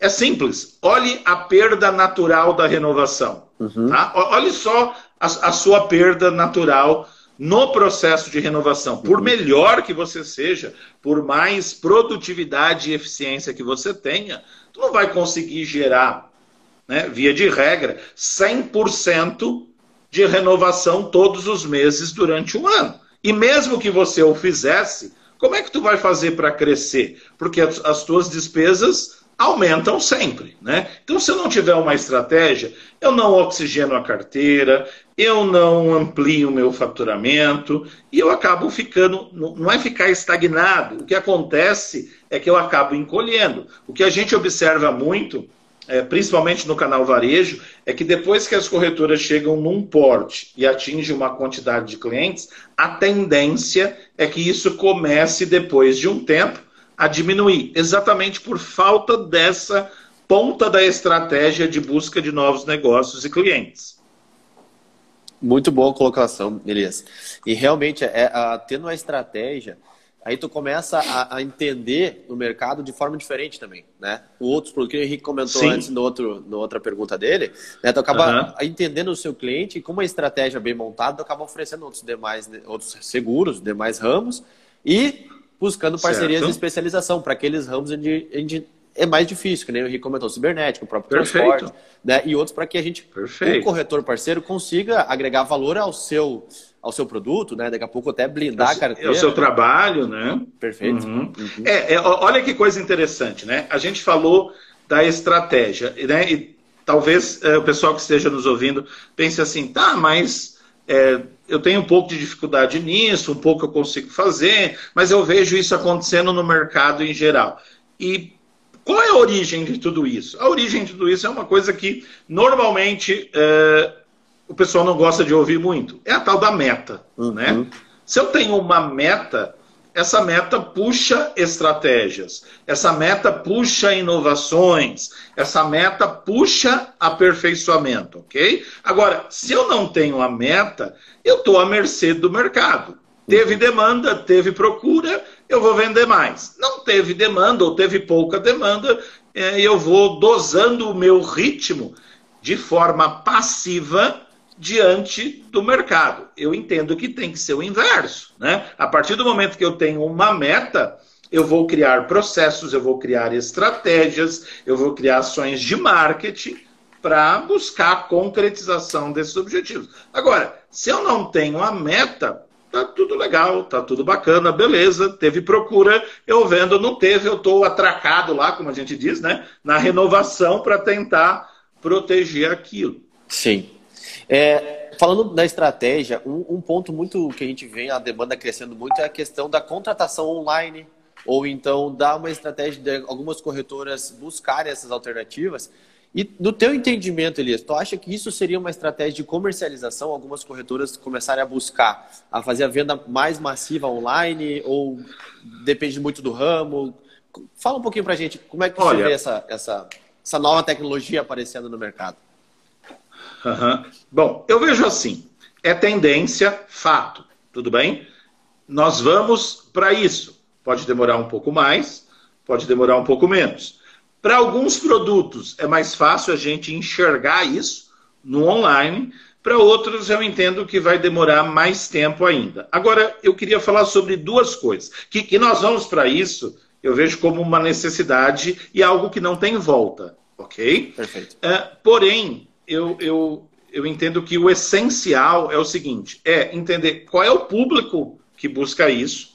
é simples. Olhe a perda natural da renovação. Uhum. Tá? Olhe só a, a sua perda natural no processo de renovação. Por uhum. melhor que você seja, por mais produtividade e eficiência que você tenha, tu não vai conseguir gerar, né, via de regra, 100% de renovação todos os meses durante um ano. E mesmo que você o fizesse, como é que tu vai fazer para crescer? Porque as, as tuas despesas aumentam sempre, né? Então, se eu não tiver uma estratégia, eu não oxigeno a carteira, eu não amplio o meu faturamento e eu acabo ficando, não é ficar estagnado. O que acontece é que eu acabo encolhendo. O que a gente observa muito, é, principalmente no canal Varejo, é que depois que as corretoras chegam num porte e atingem uma quantidade de clientes, a tendência é que isso comece depois de um tempo a diminuir, exatamente por falta dessa ponta da estratégia de busca de novos negócios e clientes. Muito boa colocação, Elias. E realmente, é, a, tendo uma estratégia, aí tu começa a, a, entender o mercado de forma diferente também, né? O outros produtos que o Henrique comentou Sim. antes no outro, na outra pergunta dele, né? Tu acaba uhum. entendendo o seu cliente e com uma estratégia bem montada, tu acaba oferecendo outros demais, outros seguros, demais ramos e buscando parcerias certo. de especialização para aqueles ramos onde, onde é mais difícil, que nem o Henrique comentou, cibernético, o próprio Perfeito. transporte, né? E outros para que a gente, Perfeito. o corretor parceiro, consiga agregar valor ao seu ao seu produto, né? Daqui a pouco até blindar a carteira. É o seu trabalho, né? Perfeito. Uhum. Uhum. É, é, olha que coisa interessante, né? A gente falou da estratégia, né? E talvez é, o pessoal que esteja nos ouvindo pense assim, tá, mas é, eu tenho um pouco de dificuldade nisso, um pouco eu consigo fazer, mas eu vejo isso acontecendo no mercado em geral. E qual é a origem de tudo isso? A origem de tudo isso é uma coisa que normalmente é, o pessoal não gosta de ouvir muito. É a tal da meta. Uhum. Né? Se eu tenho uma meta, essa meta puxa estratégias, essa meta puxa inovações, essa meta puxa aperfeiçoamento, ok? Agora, se eu não tenho a meta, eu estou à mercê do mercado. Teve demanda, teve procura, eu vou vender mais. Não teve demanda ou teve pouca demanda, é, eu vou dosando o meu ritmo de forma passiva diante do mercado. Eu entendo que tem que ser o inverso. Né? A partir do momento que eu tenho uma meta, eu vou criar processos, eu vou criar estratégias, eu vou criar ações de marketing para buscar a concretização desses objetivos. Agora, se eu não tenho a meta, tá tudo legal, tá tudo bacana, beleza, teve procura, eu vendo, não teve, eu estou atracado lá, como a gente diz, né, na renovação para tentar proteger aquilo. Sim. É, falando da estratégia, um, um, ponto muito que a gente vê a demanda crescendo muito é a questão da contratação online, ou então dar uma estratégia de algumas corretoras buscarem essas alternativas. E no teu entendimento, Elias, tu acha que isso seria uma estratégia de comercialização? Algumas corretoras começarem a buscar a fazer a venda mais massiva online ou depende muito do ramo? Fala um pouquinho pra gente, como é que Olha, você vê essa, essa, essa nova tecnologia aparecendo no mercado? Uhum. Bom, eu vejo assim, é tendência, fato, tudo bem? Nós vamos para isso. Pode demorar um pouco mais, pode demorar um pouco menos. Para alguns produtos é mais fácil a gente enxergar isso no online, para outros eu entendo que vai demorar mais tempo ainda. Agora, eu queria falar sobre duas coisas. Que, que nós vamos para isso, eu vejo como uma necessidade e algo que não tem volta, ok? Perfeito. É, porém, eu, eu, eu entendo que o essencial é o seguinte: é entender qual é o público que busca isso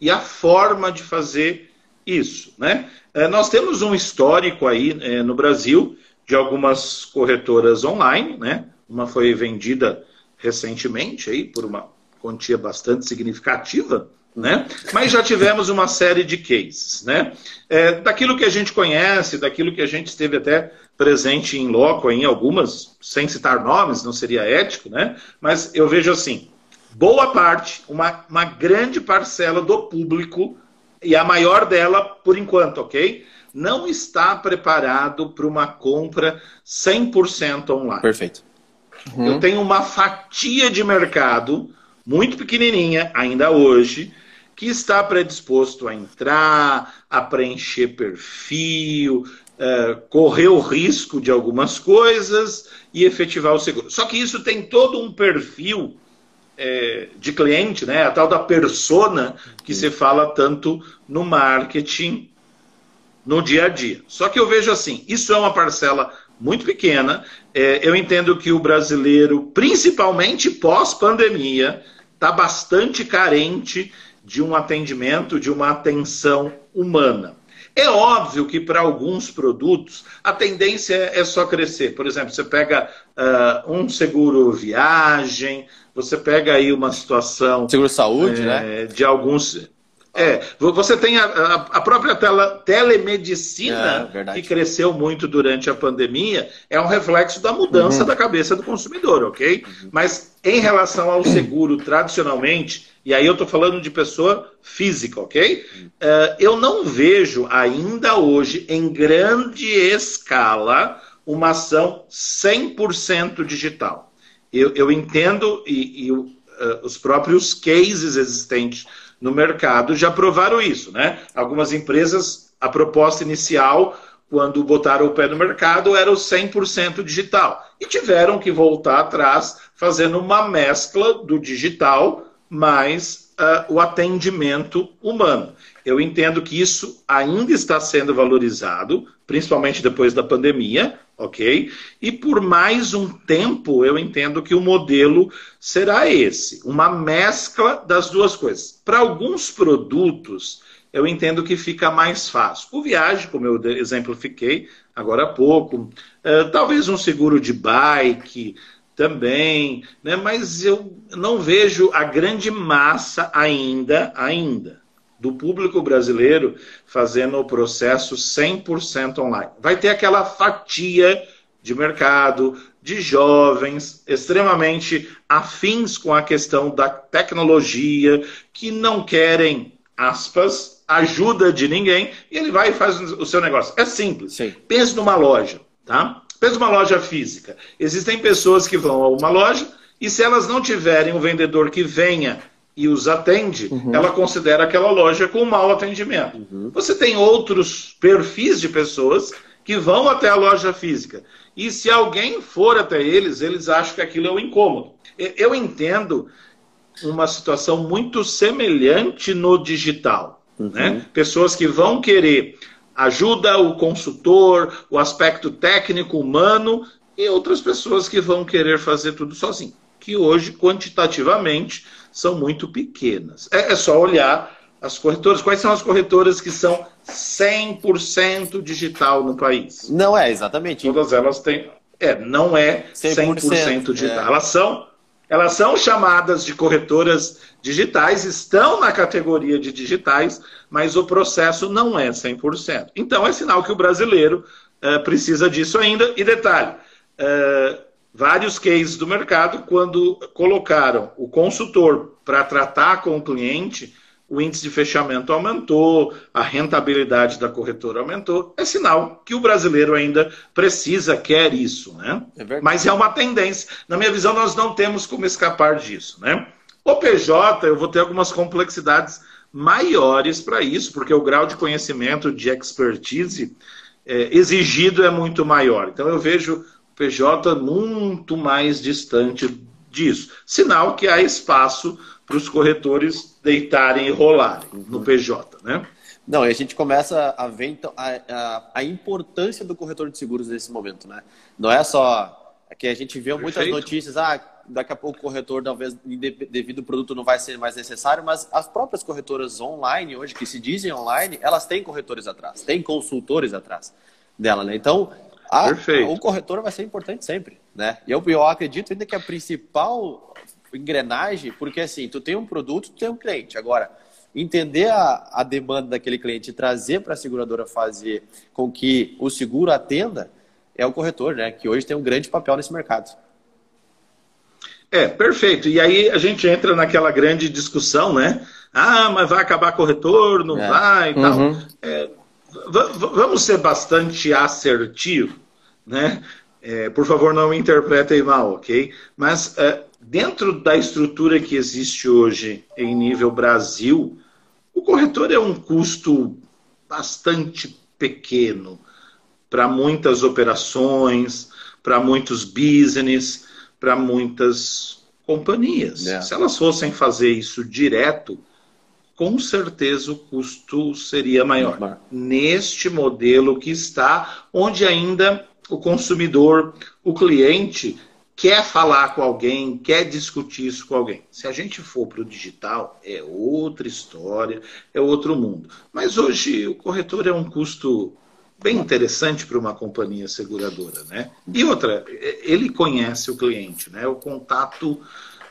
e a forma de fazer isso, né? É, nós temos um histórico aí é, no Brasil de algumas corretoras online, né? Uma foi vendida recentemente aí por uma quantia bastante significativa, né? Mas já tivemos uma série de cases, né? É, daquilo que a gente conhece, daquilo que a gente esteve até presente em loco em algumas, sem citar nomes, não seria ético, né? Mas eu vejo assim, boa parte, uma, uma grande parcela do público e a maior dela por enquanto, ok? Não está preparado para uma compra 100% online. Perfeito. Uhum. Eu tenho uma fatia de mercado muito pequenininha ainda hoje que está predisposto a entrar, a preencher perfil, uh, correr o risco de algumas coisas e efetivar o seguro. Só que isso tem todo um perfil é, de cliente, né? A tal da persona que se fala tanto no marketing no dia a dia. Só que eu vejo assim, isso é uma parcela muito pequena. É, eu entendo que o brasileiro, principalmente pós-pandemia, está bastante carente de um atendimento, de uma atenção humana. É óbvio que para alguns produtos a tendência é só crescer. Por exemplo, você pega uh, um seguro viagem, você pega aí uma situação. Seguro saúde, é, né? De alguns. É, você tem a, a, a própria tela, telemedicina, é, que cresceu muito durante a pandemia, é um reflexo da mudança uhum. da cabeça do consumidor, ok? Uhum. Mas em relação ao seguro, tradicionalmente, e aí eu estou falando de pessoa física, ok? Uh, eu não vejo ainda hoje, em grande escala, uma ação 100% digital. Eu, eu entendo, e, e uh, os próprios cases existentes no mercado já provaram isso, né? Algumas empresas, a proposta inicial, quando botaram o pé no mercado, era o 100% digital. E tiveram que voltar atrás, fazendo uma mescla do digital mais uh, o atendimento humano. Eu entendo que isso ainda está sendo valorizado, principalmente depois da pandemia, ok? E por mais um tempo, eu entendo que o modelo será esse, uma mescla das duas coisas. Para alguns produtos, eu entendo que fica mais fácil. O viagem, como eu exemplifiquei agora há pouco, é, talvez um seguro de bike também, né? mas eu não vejo a grande massa ainda, ainda do público brasileiro fazendo o processo 100% online. Vai ter aquela fatia de mercado, de jovens extremamente afins com a questão da tecnologia, que não querem, aspas, ajuda de ninguém, e ele vai e faz o seu negócio. É simples. Sim. Pense numa loja, tá? Pense numa loja física. Existem pessoas que vão a uma loja e se elas não tiverem um vendedor que venha e os atende, uhum. ela considera aquela loja com mau atendimento. Uhum. Você tem outros perfis de pessoas que vão até a loja física. E se alguém for até eles, eles acham que aquilo é um incômodo. Eu entendo uma situação muito semelhante no digital. Uhum. Né? Pessoas que vão querer ajuda, o consultor, o aspecto técnico, humano, e outras pessoas que vão querer fazer tudo sozinho. Que hoje, quantitativamente, são muito pequenas. É, é só olhar as corretoras. Quais são as corretoras que são 100% digital no país? Não é, exatamente. Todas elas têm. É, não é 100%, 100% digital. É. Elas são elas são chamadas de corretoras digitais, estão na categoria de digitais, mas o processo não é 100%. Então é sinal que o brasileiro uh, precisa disso ainda. E detalhe, uh, vários cases do mercado, quando colocaram o consultor para tratar com o cliente, o índice de fechamento aumentou, a rentabilidade da corretora aumentou. É sinal que o brasileiro ainda precisa, quer isso, né? É Mas é uma tendência. Na minha visão, nós não temos como escapar disso, né? O PJ, eu vou ter algumas complexidades maiores para isso, porque o grau de conhecimento, de expertise é, exigido é muito maior. Então eu vejo o PJ muito mais distante disso. Sinal que há espaço para os corretores deitarem e rolarem uhum. no PJ, né? Não, e a gente começa a ver então, a, a, a, importância do corretor de seguros nesse momento, né? Não é só que a gente vê muitas notícias, ah, daqui a pouco o corretor, talvez devido ao produto não vai ser mais necessário, mas as próprias corretoras online hoje, que se dizem online, elas têm corretores atrás, têm consultores atrás dela, né? Então, a, o corretor vai ser importante sempre, né? E eu, eu acredito ainda que a principal engrenagem, porque assim, tu tem um produto, tu tem um cliente. Agora, entender a, a demanda daquele cliente e trazer para a seguradora fazer com que o seguro atenda é o corretor, né? Que hoje tem um grande papel nesse mercado. É, perfeito. E aí a gente entra naquela grande discussão, né? Ah, mas vai acabar corretor, não é. vai e uhum. tal. É, vamos ser bastante assertivo, né? É, por favor, não me interpretem mal, ok? Mas é, dentro da estrutura que existe hoje em nível Brasil, o corretor é um custo bastante pequeno para muitas operações, para muitos business, para muitas companhias. É. Se elas fossem fazer isso direto, com certeza o custo seria maior. Neste modelo que está, onde ainda o consumidor, o cliente, quer falar com alguém, quer discutir isso com alguém. Se a gente for para o digital, é outra história, é outro mundo. Mas hoje o corretor é um custo bem interessante para uma companhia seguradora, né? E outra, ele conhece o cliente, né? O contato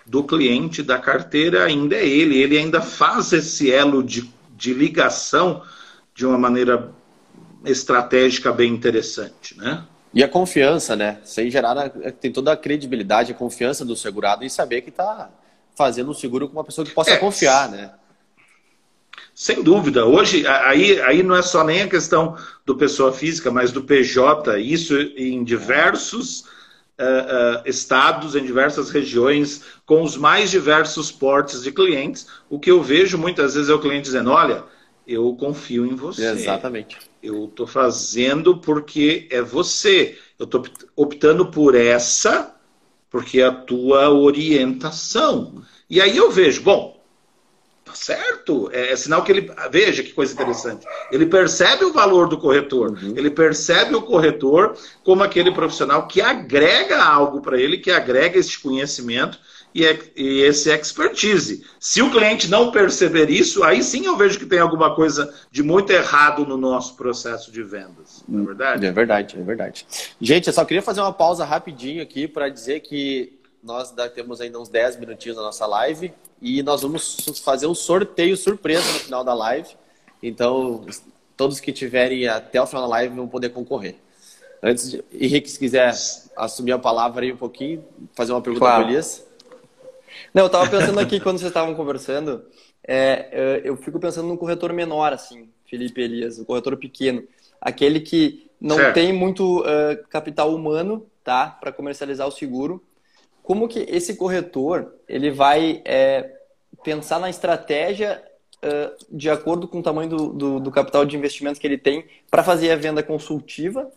do cliente da carteira ainda é ele, ele ainda faz esse elo de, de ligação de uma maneira estratégica bem interessante, né? E a confiança, né? Sem gerar, tem toda a credibilidade, a confiança do segurado em saber que está fazendo um seguro com uma pessoa que possa é, confiar, né? Sem dúvida. Hoje, aí, aí não é só nem a questão do pessoa física, mas do PJ, isso em diversos uh, uh, estados, em diversas regiões, com os mais diversos portes de clientes. O que eu vejo muitas vezes é o cliente dizendo: olha, eu confio em você. Exatamente eu estou fazendo porque é você. Eu estou optando por essa porque é a tua orientação. E aí eu vejo, bom, tá certo? É, é, sinal que ele. Veja que coisa interessante. Ele percebe o valor do corretor. Uhum. Ele percebe o corretor como aquele profissional que agrega algo para ele, que agrega esse conhecimento e, e esse expertise. Se o cliente não perceber isso, aí sim eu vejo que tem alguma coisa de muito errado no nosso processo de vendas. Não é verdade? É verdade, é verdade. Gente, eu só queria fazer uma pausa rapidinho aqui para dizer que nós temos ainda uns 10 minutinhos na nossa live e nós vamos fazer um sorteio surpresa no final da live. Então, todos que tiverem até o final da live vão poder concorrer. Antes de Henrique, se quiser assumir a palavra aí um pouquinho, fazer uma pergunta claro. para Elias. Não, eu estava pensando aqui quando vocês estavam conversando, é, é, eu fico pensando num corretor menor, assim, Felipe Elias, um corretor pequeno, aquele que não certo. tem muito uh, capital humano, tá, para comercializar o seguro. Como que esse corretor ele vai é, pensar na estratégia uh, de acordo com o tamanho do, do, do capital de investimento que ele tem para fazer a venda consultiva,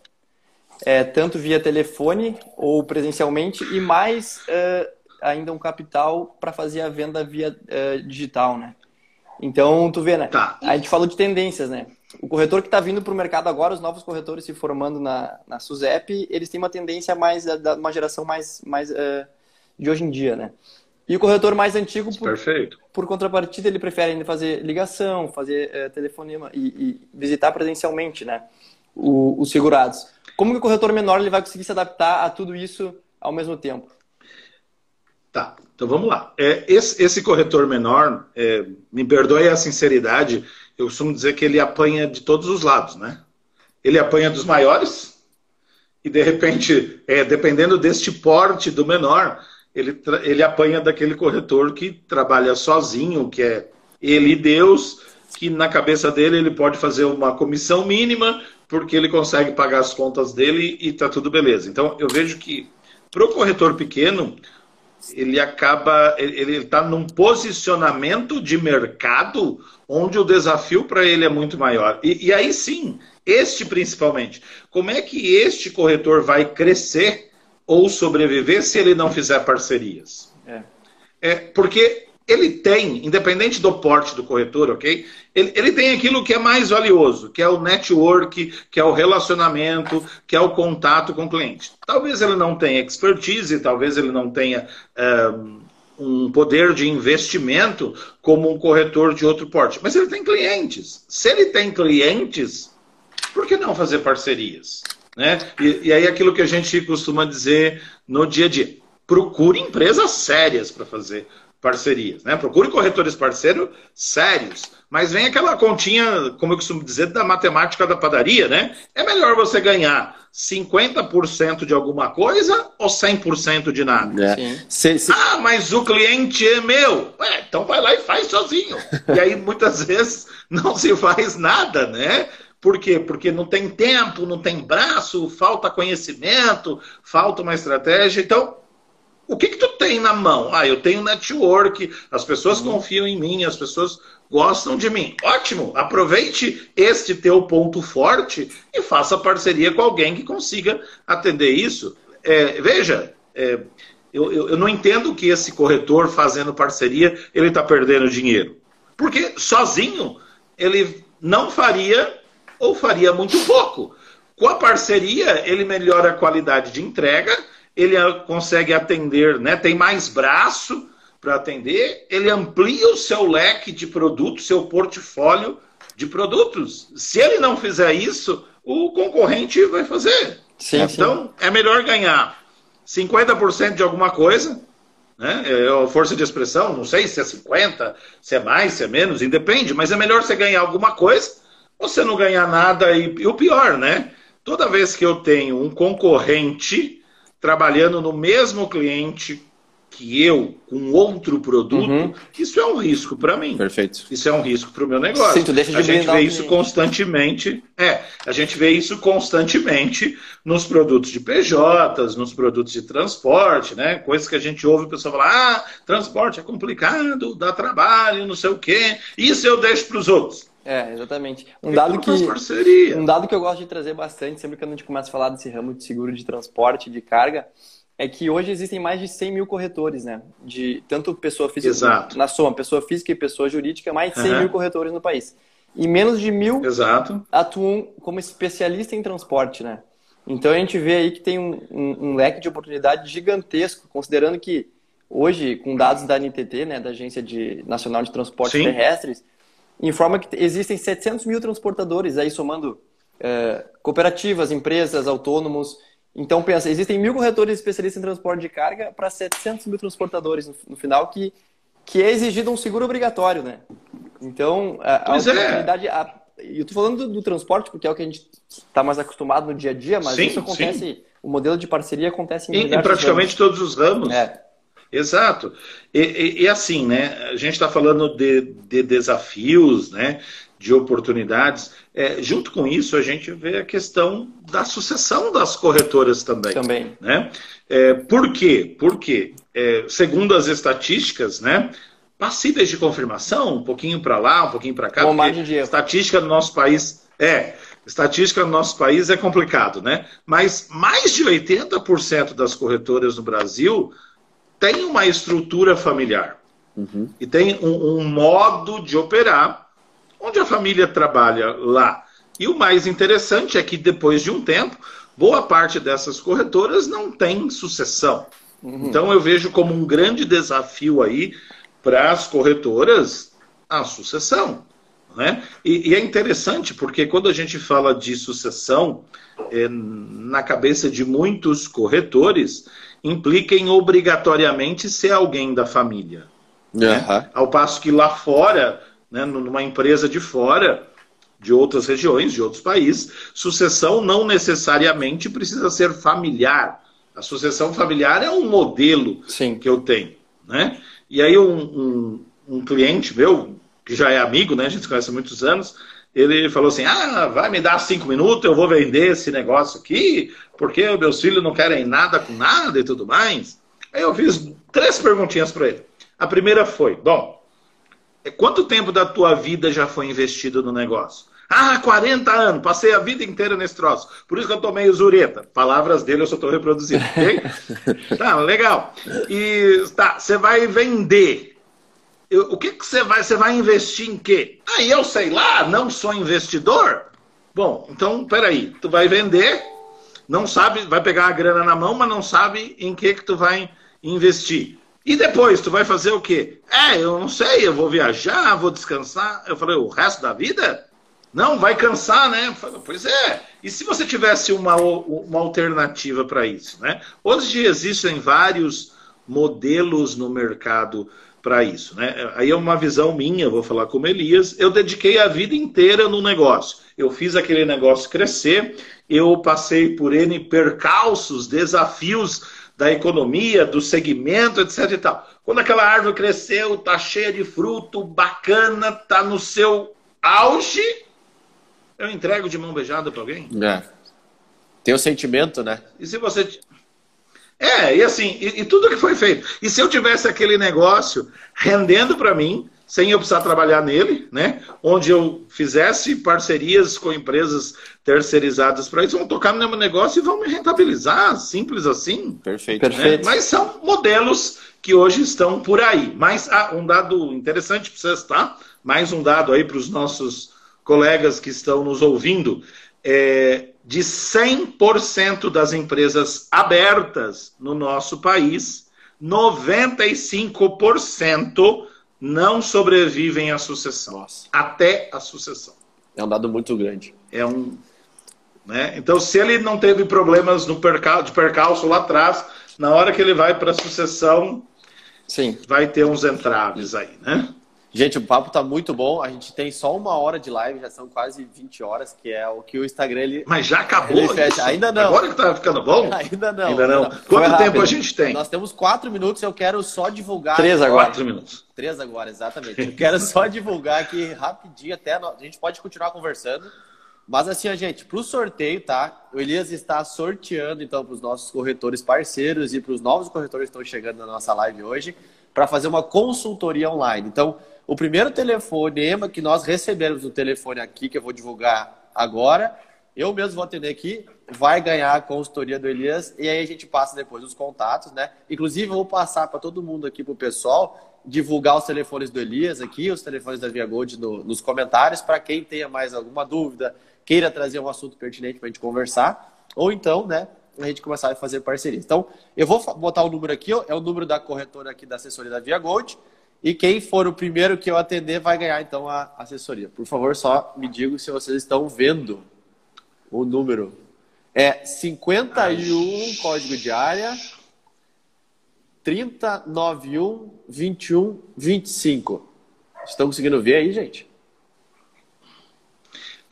é, tanto via telefone ou presencialmente, e mais uh, ainda um capital para fazer a venda via uh, digital, né? Então, tu vê, né? Tá. A gente falou de tendências, né? O corretor que está vindo para o mercado agora, os novos corretores se formando na, na SUSEP, eles têm uma tendência mais da uma geração mais, mais uh, de hoje em dia, né? E o corretor mais antigo, por, Perfeito. por contrapartida, ele prefere ainda fazer ligação, fazer uh, telefonema e, e, visitar presencialmente, né? o, os segurados. Como que o corretor menor ele vai conseguir se adaptar a tudo isso ao mesmo tempo? Tá, então vamos lá. É, esse, esse, corretor menor, é, me perdoe a sinceridade, eu costumo dizer que ele apanha de todos os lados, né? Ele apanha dos maiores e, de repente, é, dependendo deste porte do menor, ele, ele apanha daquele corretor que trabalha sozinho, que é ele e Deus, que na cabeça dele ele pode fazer uma comissão mínima porque ele consegue pagar as contas dele e tá tudo beleza. Então eu vejo que para o corretor pequeno ele acaba ele está num posicionamento de mercado onde o desafio para ele é muito maior. E, e aí sim, este principalmente, como é que este corretor vai crescer ou sobreviver se ele não fizer parcerias? É. É, porque ele tem, independente do porte do corretor, ok? Ele, ele, tem aquilo que é mais valioso, que é o network, que é o relacionamento, que é o contato com o cliente. Talvez ele não tenha expertise, talvez ele não tenha um, um poder de investimento como um corretor de outro porte, mas ele tem clientes. Se ele tem clientes, por que não fazer parcerias? Né? E, e aí aquilo que a gente costuma dizer no dia a dia. Procure empresas sérias para fazer parcerias, né? Procure corretores parceiros sérios. Mas vem aquela continha, como eu costumo dizer, da matemática da padaria, né? É melhor você ganhar 50% de alguma coisa ou 100% de nada? É. Se, se... Ah, mas o cliente é meu. Ué, então vai lá e faz sozinho. e aí muitas vezes não se faz nada, né? Por quê? Porque não tem tempo, não tem braço, falta conhecimento, falta uma estratégia. Então, o que, que tu tem na mão? Ah, eu tenho network, as pessoas uhum. confiam em mim, as pessoas gostam de mim. Ótimo! Aproveite este teu ponto forte e faça parceria com alguém que consiga atender isso. É, veja, é, eu, eu, eu, não entendo que esse corretor fazendo parceria ele está perdendo dinheiro. Porque sozinho ele não faria ou faria muito pouco. Com a parceria, ele melhora a qualidade de entrega ele consegue atender, né? tem mais braço para atender, ele amplia o seu leque de produtos, seu portfólio de produtos. Se ele não fizer isso, o concorrente vai fazer. Sim, então, sim. é melhor ganhar 50% de alguma coisa, né? É força de expressão, não sei se é 50, se é mais, se é menos, independe, mas é melhor você ganhar alguma coisa, você não ganhar nada e, e o pior, né? Toda vez que eu tenho um concorrente trabalhando no mesmo cliente que eu com outro produto, uhum. isso é um risco para mim. Perfeito. Isso é um risco para o meu negócio. Sim, deixa de a gente vê isso constantemente. É, a gente vê isso constantemente nos produtos de PJs, nos produtos de transporte, né? Coisas que a gente ouve o pessoal falar: ah, transporte é complicado, dá trabalho, não sei o quê. Isso eu deixo para os outros. É, exatamente. Um dado, que, um dado que eu gosto de trazer bastante, sempre que a gente começa a falar desse ramo de seguro de transporte, de carga, é que hoje existem mais de 100 mil corretores, né? De tanto pessoa física, Exato. na soma, pessoa física e pessoa jurídica, mais de 100 uhum. mil corretores no país. E menos de mil Exato. atuam como especialista em transporte, né? Então a gente vê aí que tem um, um, um leque de oportunidade gigantesco, considerando que hoje, com dados da NTT, né, da Agência de, Nacional de Transportes Terrestres, informa que existem 700 mil transportadores, aí somando é, cooperativas, empresas, autônomos. Então, pensa, existem mil corretores especialistas em transporte de carga para 700 mil transportadores no, no, final, que, que é exigido um seguro obrigatório, né? Então, a, a é. oportunidade... É. eu estou falando do, do, transporte, porque é o que a gente está mais acostumado no dia a dia, mas sim, isso acontece... Sim. O modelo de parceria acontece em, em praticamente todos os ramos. É. Exato. E, e, e, assim, né? A gente está falando de, de, desafios, né? De oportunidades. É, junto com isso, a gente vê a questão da sucessão das corretoras também. Também. Né? É, por quê? Porque, é, segundo as estatísticas, né? Passíveis de confirmação, um pouquinho para lá, um pouquinho para cá. Margem de. Estatística no nosso país. É, Estatística no nosso país é complicado, né? Mas mais de 80% das corretoras no Brasil tem uma estrutura familiar uhum. e tem um, um modo de operar onde a família trabalha lá. E o mais interessante é que depois de um tempo, boa parte dessas corretoras não tem sucessão. Uhum. Então eu vejo como um grande desafio aí para as corretoras a sucessão. Né? E, e, é interessante porque quando a gente fala de sucessão, é, na cabeça de muitos corretores, implica em obrigatoriamente ser alguém da família. Uhum. Né? Ao passo que lá fora, né, numa empresa de fora, de outras regiões, de outros países, sucessão não necessariamente precisa ser familiar. A sucessão familiar é um modelo Sim. que eu tenho. Né? E aí um, um, um cliente meu, que já é amigo, né? A gente se conhece há muitos anos, ele falou assim: Ah, vai me dar cinco minutos, eu vou vender esse negócio aqui, porque meus filhos não querem nada com nada e tudo mais. Aí eu fiz três perguntinhas para ele. A primeira foi: Bom, quanto tempo da tua vida já foi investido no negócio? Ah, 40 anos, passei a vida inteira nesse troço. Por isso que eu tomei zureta. Palavras dele eu só estou reproduzindo, ok? tá, legal. E tá, você vai vender eu, o que, que você vai? Você vai investir em quê? Ah, eu sei lá, não sou investidor. Bom, então, peraí, tu vai vender, não sabe, vai pegar a grana na mão, mas não sabe em que que tu vai investir. E depois, tu vai fazer o quê? É, eu não sei, eu vou viajar, vou descansar. Eu falei, o resto da vida? Não, vai cansar, né? Falei, pois é. E se você tivesse uma, uma alternativa para isso, né? Hoje existem vários modelos no mercado para isso. Né? Aí é uma visão minha, vou falar como Elias. Eu dediquei a vida inteira no negócio. Eu fiz aquele negócio crescer, eu passei por N percalços, desafios da economia, do segmento, etc. E tal. Quando aquela árvore cresceu, tá cheia de fruto, bacana, tá no seu auge, eu entrego de mão beijada para alguém? É. Tem o sentimento, né? E se você é, e assim, e, e, tudo que foi feito. E se eu tivesse aquele negócio rendendo para mim, sem eu precisar trabalhar nele, né? Onde eu fizesse parcerias com empresas terceirizadas para isso, vão tocar no meu negócio e vão me rentabilizar, simples assim. Perfeito. Né? Perfeito. Mas são modelos que hoje estão por aí. Mas ah, um dado interessante para vocês, tá? Mais um dado aí para os nossos colegas que estão nos ouvindo. É, de 100% das empresas abertas no nosso país, 95% não sobrevivem à sucessão. Nossa. Até a sucessão. É um dado muito grande. É um. Né? Então, se ele não teve problemas no percal, de percalço lá atrás, na hora que ele vai para a sucessão, Sim. vai ter uns entraves aí, né? Gente, o papo tá muito bom. A gente tem só uma hora de live, já são quase 20 horas, que é o que o Instagram ele. Mas já acabou? Ele fecha. Ainda não. Agora que tá ficando bom? Ainda não. Ainda não. Quanto tempo a gente tem? Nós temos quatro minutos, eu quero só divulgar. Três agora. Quatro minutos. Três agora, exatamente. Eu quero só divulgar aqui rapidinho, até a gente pode continuar conversando. Mas assim, a gente, para o sorteio, tá? O Elias está sorteando, então, para os nossos corretores parceiros e para os novos corretores que estão chegando na nossa live hoje, para fazer uma consultoria online. Então, o primeiro telefonema que nós recebemos no telefone aqui, que eu vou divulgar agora, eu mesmo vou atender aqui, vai ganhar a consultoria do Elias e aí a gente passa depois os contatos, né? Inclusive, eu vou passar para todo mundo aqui, para o pessoal, divulgar os telefones do Elias aqui, os telefones da Via Gold no, nos comentários, para quem tenha mais alguma dúvida, queira trazer um assunto pertinente para a gente conversar, ou então, né, a gente começar a fazer parceria. Então, eu vou botar o número aqui, ó, é o número da corretora aqui da assessoria da Via Gold. E quem for o primeiro que eu atender vai ganhar então a assessoria. Por favor, só me digam se vocês estão vendo o número. É 51 Ai. código de área 3091 21 25. Estão conseguindo ver aí, gente?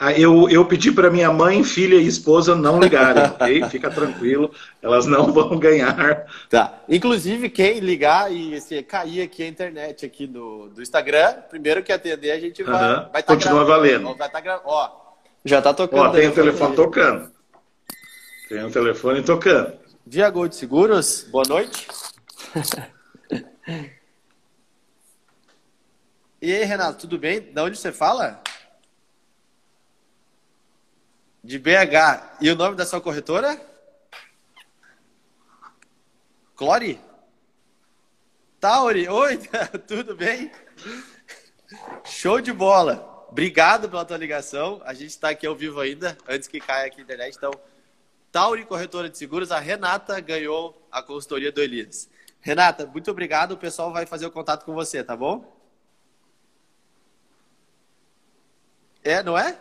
Ah, eu, eu pedi para minha mãe, filha e esposa não ligarem, ok? Fica tranquilo, elas não vão ganhar. Tá. Inclusive, quem ligar e se cair aqui a internet aqui do, do Instagram, primeiro que atender, a gente vai, vai estar tá Continua gravando. valendo. Vai tá gra... Ó, já tá tocando. Ó, tem o telefone tocando. Tem o telefone tocando. Via Gold Seguros, boa noite. e aí, Renato, tudo bem? Da onde você fala? De BH. E o nome da sua corretora? Clore? Tauri, oi, tudo bem? Show de bola. Obrigado pela tua ligação. A gente está aqui ao vivo ainda, antes que caia aqui a internet. Então, Tauri Corretora de Seguros, a Renata ganhou a consultoria do Elias. Renata, muito obrigado. O pessoal vai fazer o contato com você, tá bom? É, não é?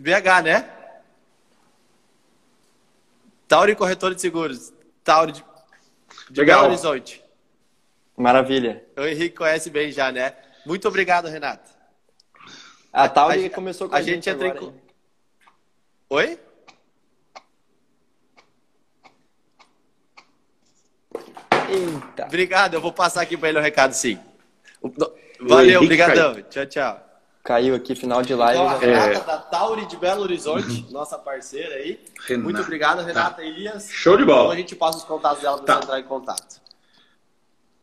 BH, né? Tauri Corretor de Seguros. Tauri de, de Legal. Belo Horizonte. Maravilha. O Henrique conhece bem já, né? Muito obrigado, Renato. A Tauri a- começou com a a, gente gente entra em agora, hein? Oi? Eita. Obrigado, eu vou passar aqui para ele o recado, sim. Valeu, obrigadão. Tchau, tchau. Caiu aqui, final de live. Então, a já- É. Renata da Tauri de Belo Horizonte, nossa parceira aí. Renata. Muito obrigado, Renata Elias. Show de Então bola. a gente passa os contatos dela para Tá. você entrar em contato.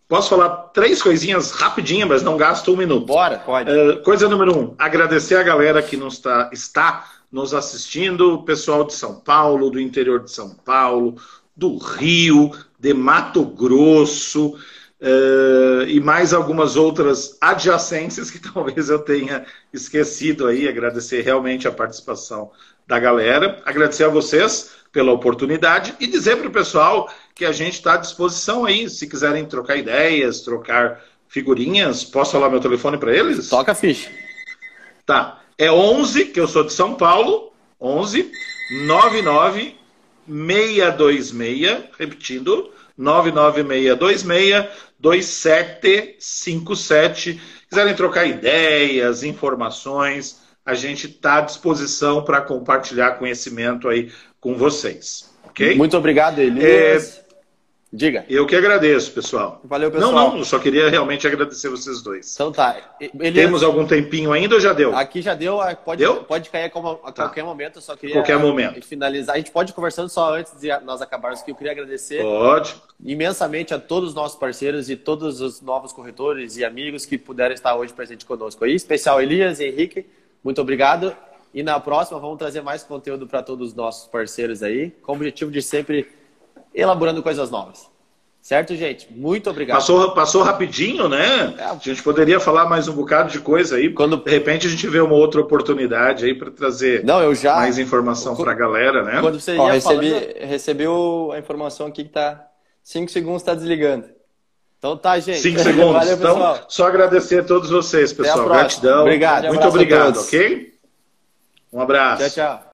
Posso falar três coisinhas rapidinho, mas não gasto um minuto. Bora? Pode. Uh, coisa número um, agradecer a galera que nos tá, está nos assistindo, o pessoal de São Paulo, do interior de São Paulo, do Rio, de Mato Grosso uh, e mais algumas outras adjacências que talvez eu tenha esquecido aí. Agradecer realmente a participação da galera, agradecer a vocês pela oportunidade e dizer para o pessoal que a gente está à disposição aí, se quiserem trocar ideias, trocar figurinhas, posso falar meu telefone para eles? Toca a ficha. Tá. É 11, que eu sou de São Paulo, 11 99 626, repetindo, 99626 2757. Quiserem trocar ideias, informações, a gente está à disposição para compartilhar conhecimento aí com vocês. Ok? Muito obrigado, Elias. Diga. Eu que agradeço, pessoal. Valeu, pessoal. Não, não, eu só queria realmente agradecer vocês dois. Então tá. Elias, Temos algum tempinho ainda ou já deu? Aqui já deu, ah, pode, Deu? pode cair a, Tá. qualquer momento. Eu só queria Qualquer momento. finalizar. A gente pode ir conversando só antes de nós acabarmos aqui. Eu queria agradecer Pode. imensamente a todos os nossos parceiros e todos os novos corretores e amigos que puderam estar hoje presente conosco aí. Especial Elias e Henrique, muito obrigado. E na próxima vamos trazer mais conteúdo para todos os nossos parceiros aí, com o objetivo de sempre elaborando coisas novas. Certo, gente? Muito obrigado. Passou, passou rapidinho, né? É. A gente poderia falar mais um bocado de coisa aí. Quando- De repente a gente vê uma outra oportunidade aí para trazer Não, eu já. mais informação para a galera, né? Quando você Ó, ia recebi, falando... recebi a informação aqui que tá 5 segundos tá desligando. Então tá, gente. Cinco segundos. Valeu, então, só agradecer a todos vocês, pessoal. Gratidão. Obrigado. Muito obrigado, ok? Um abraço. Tchau, tchau.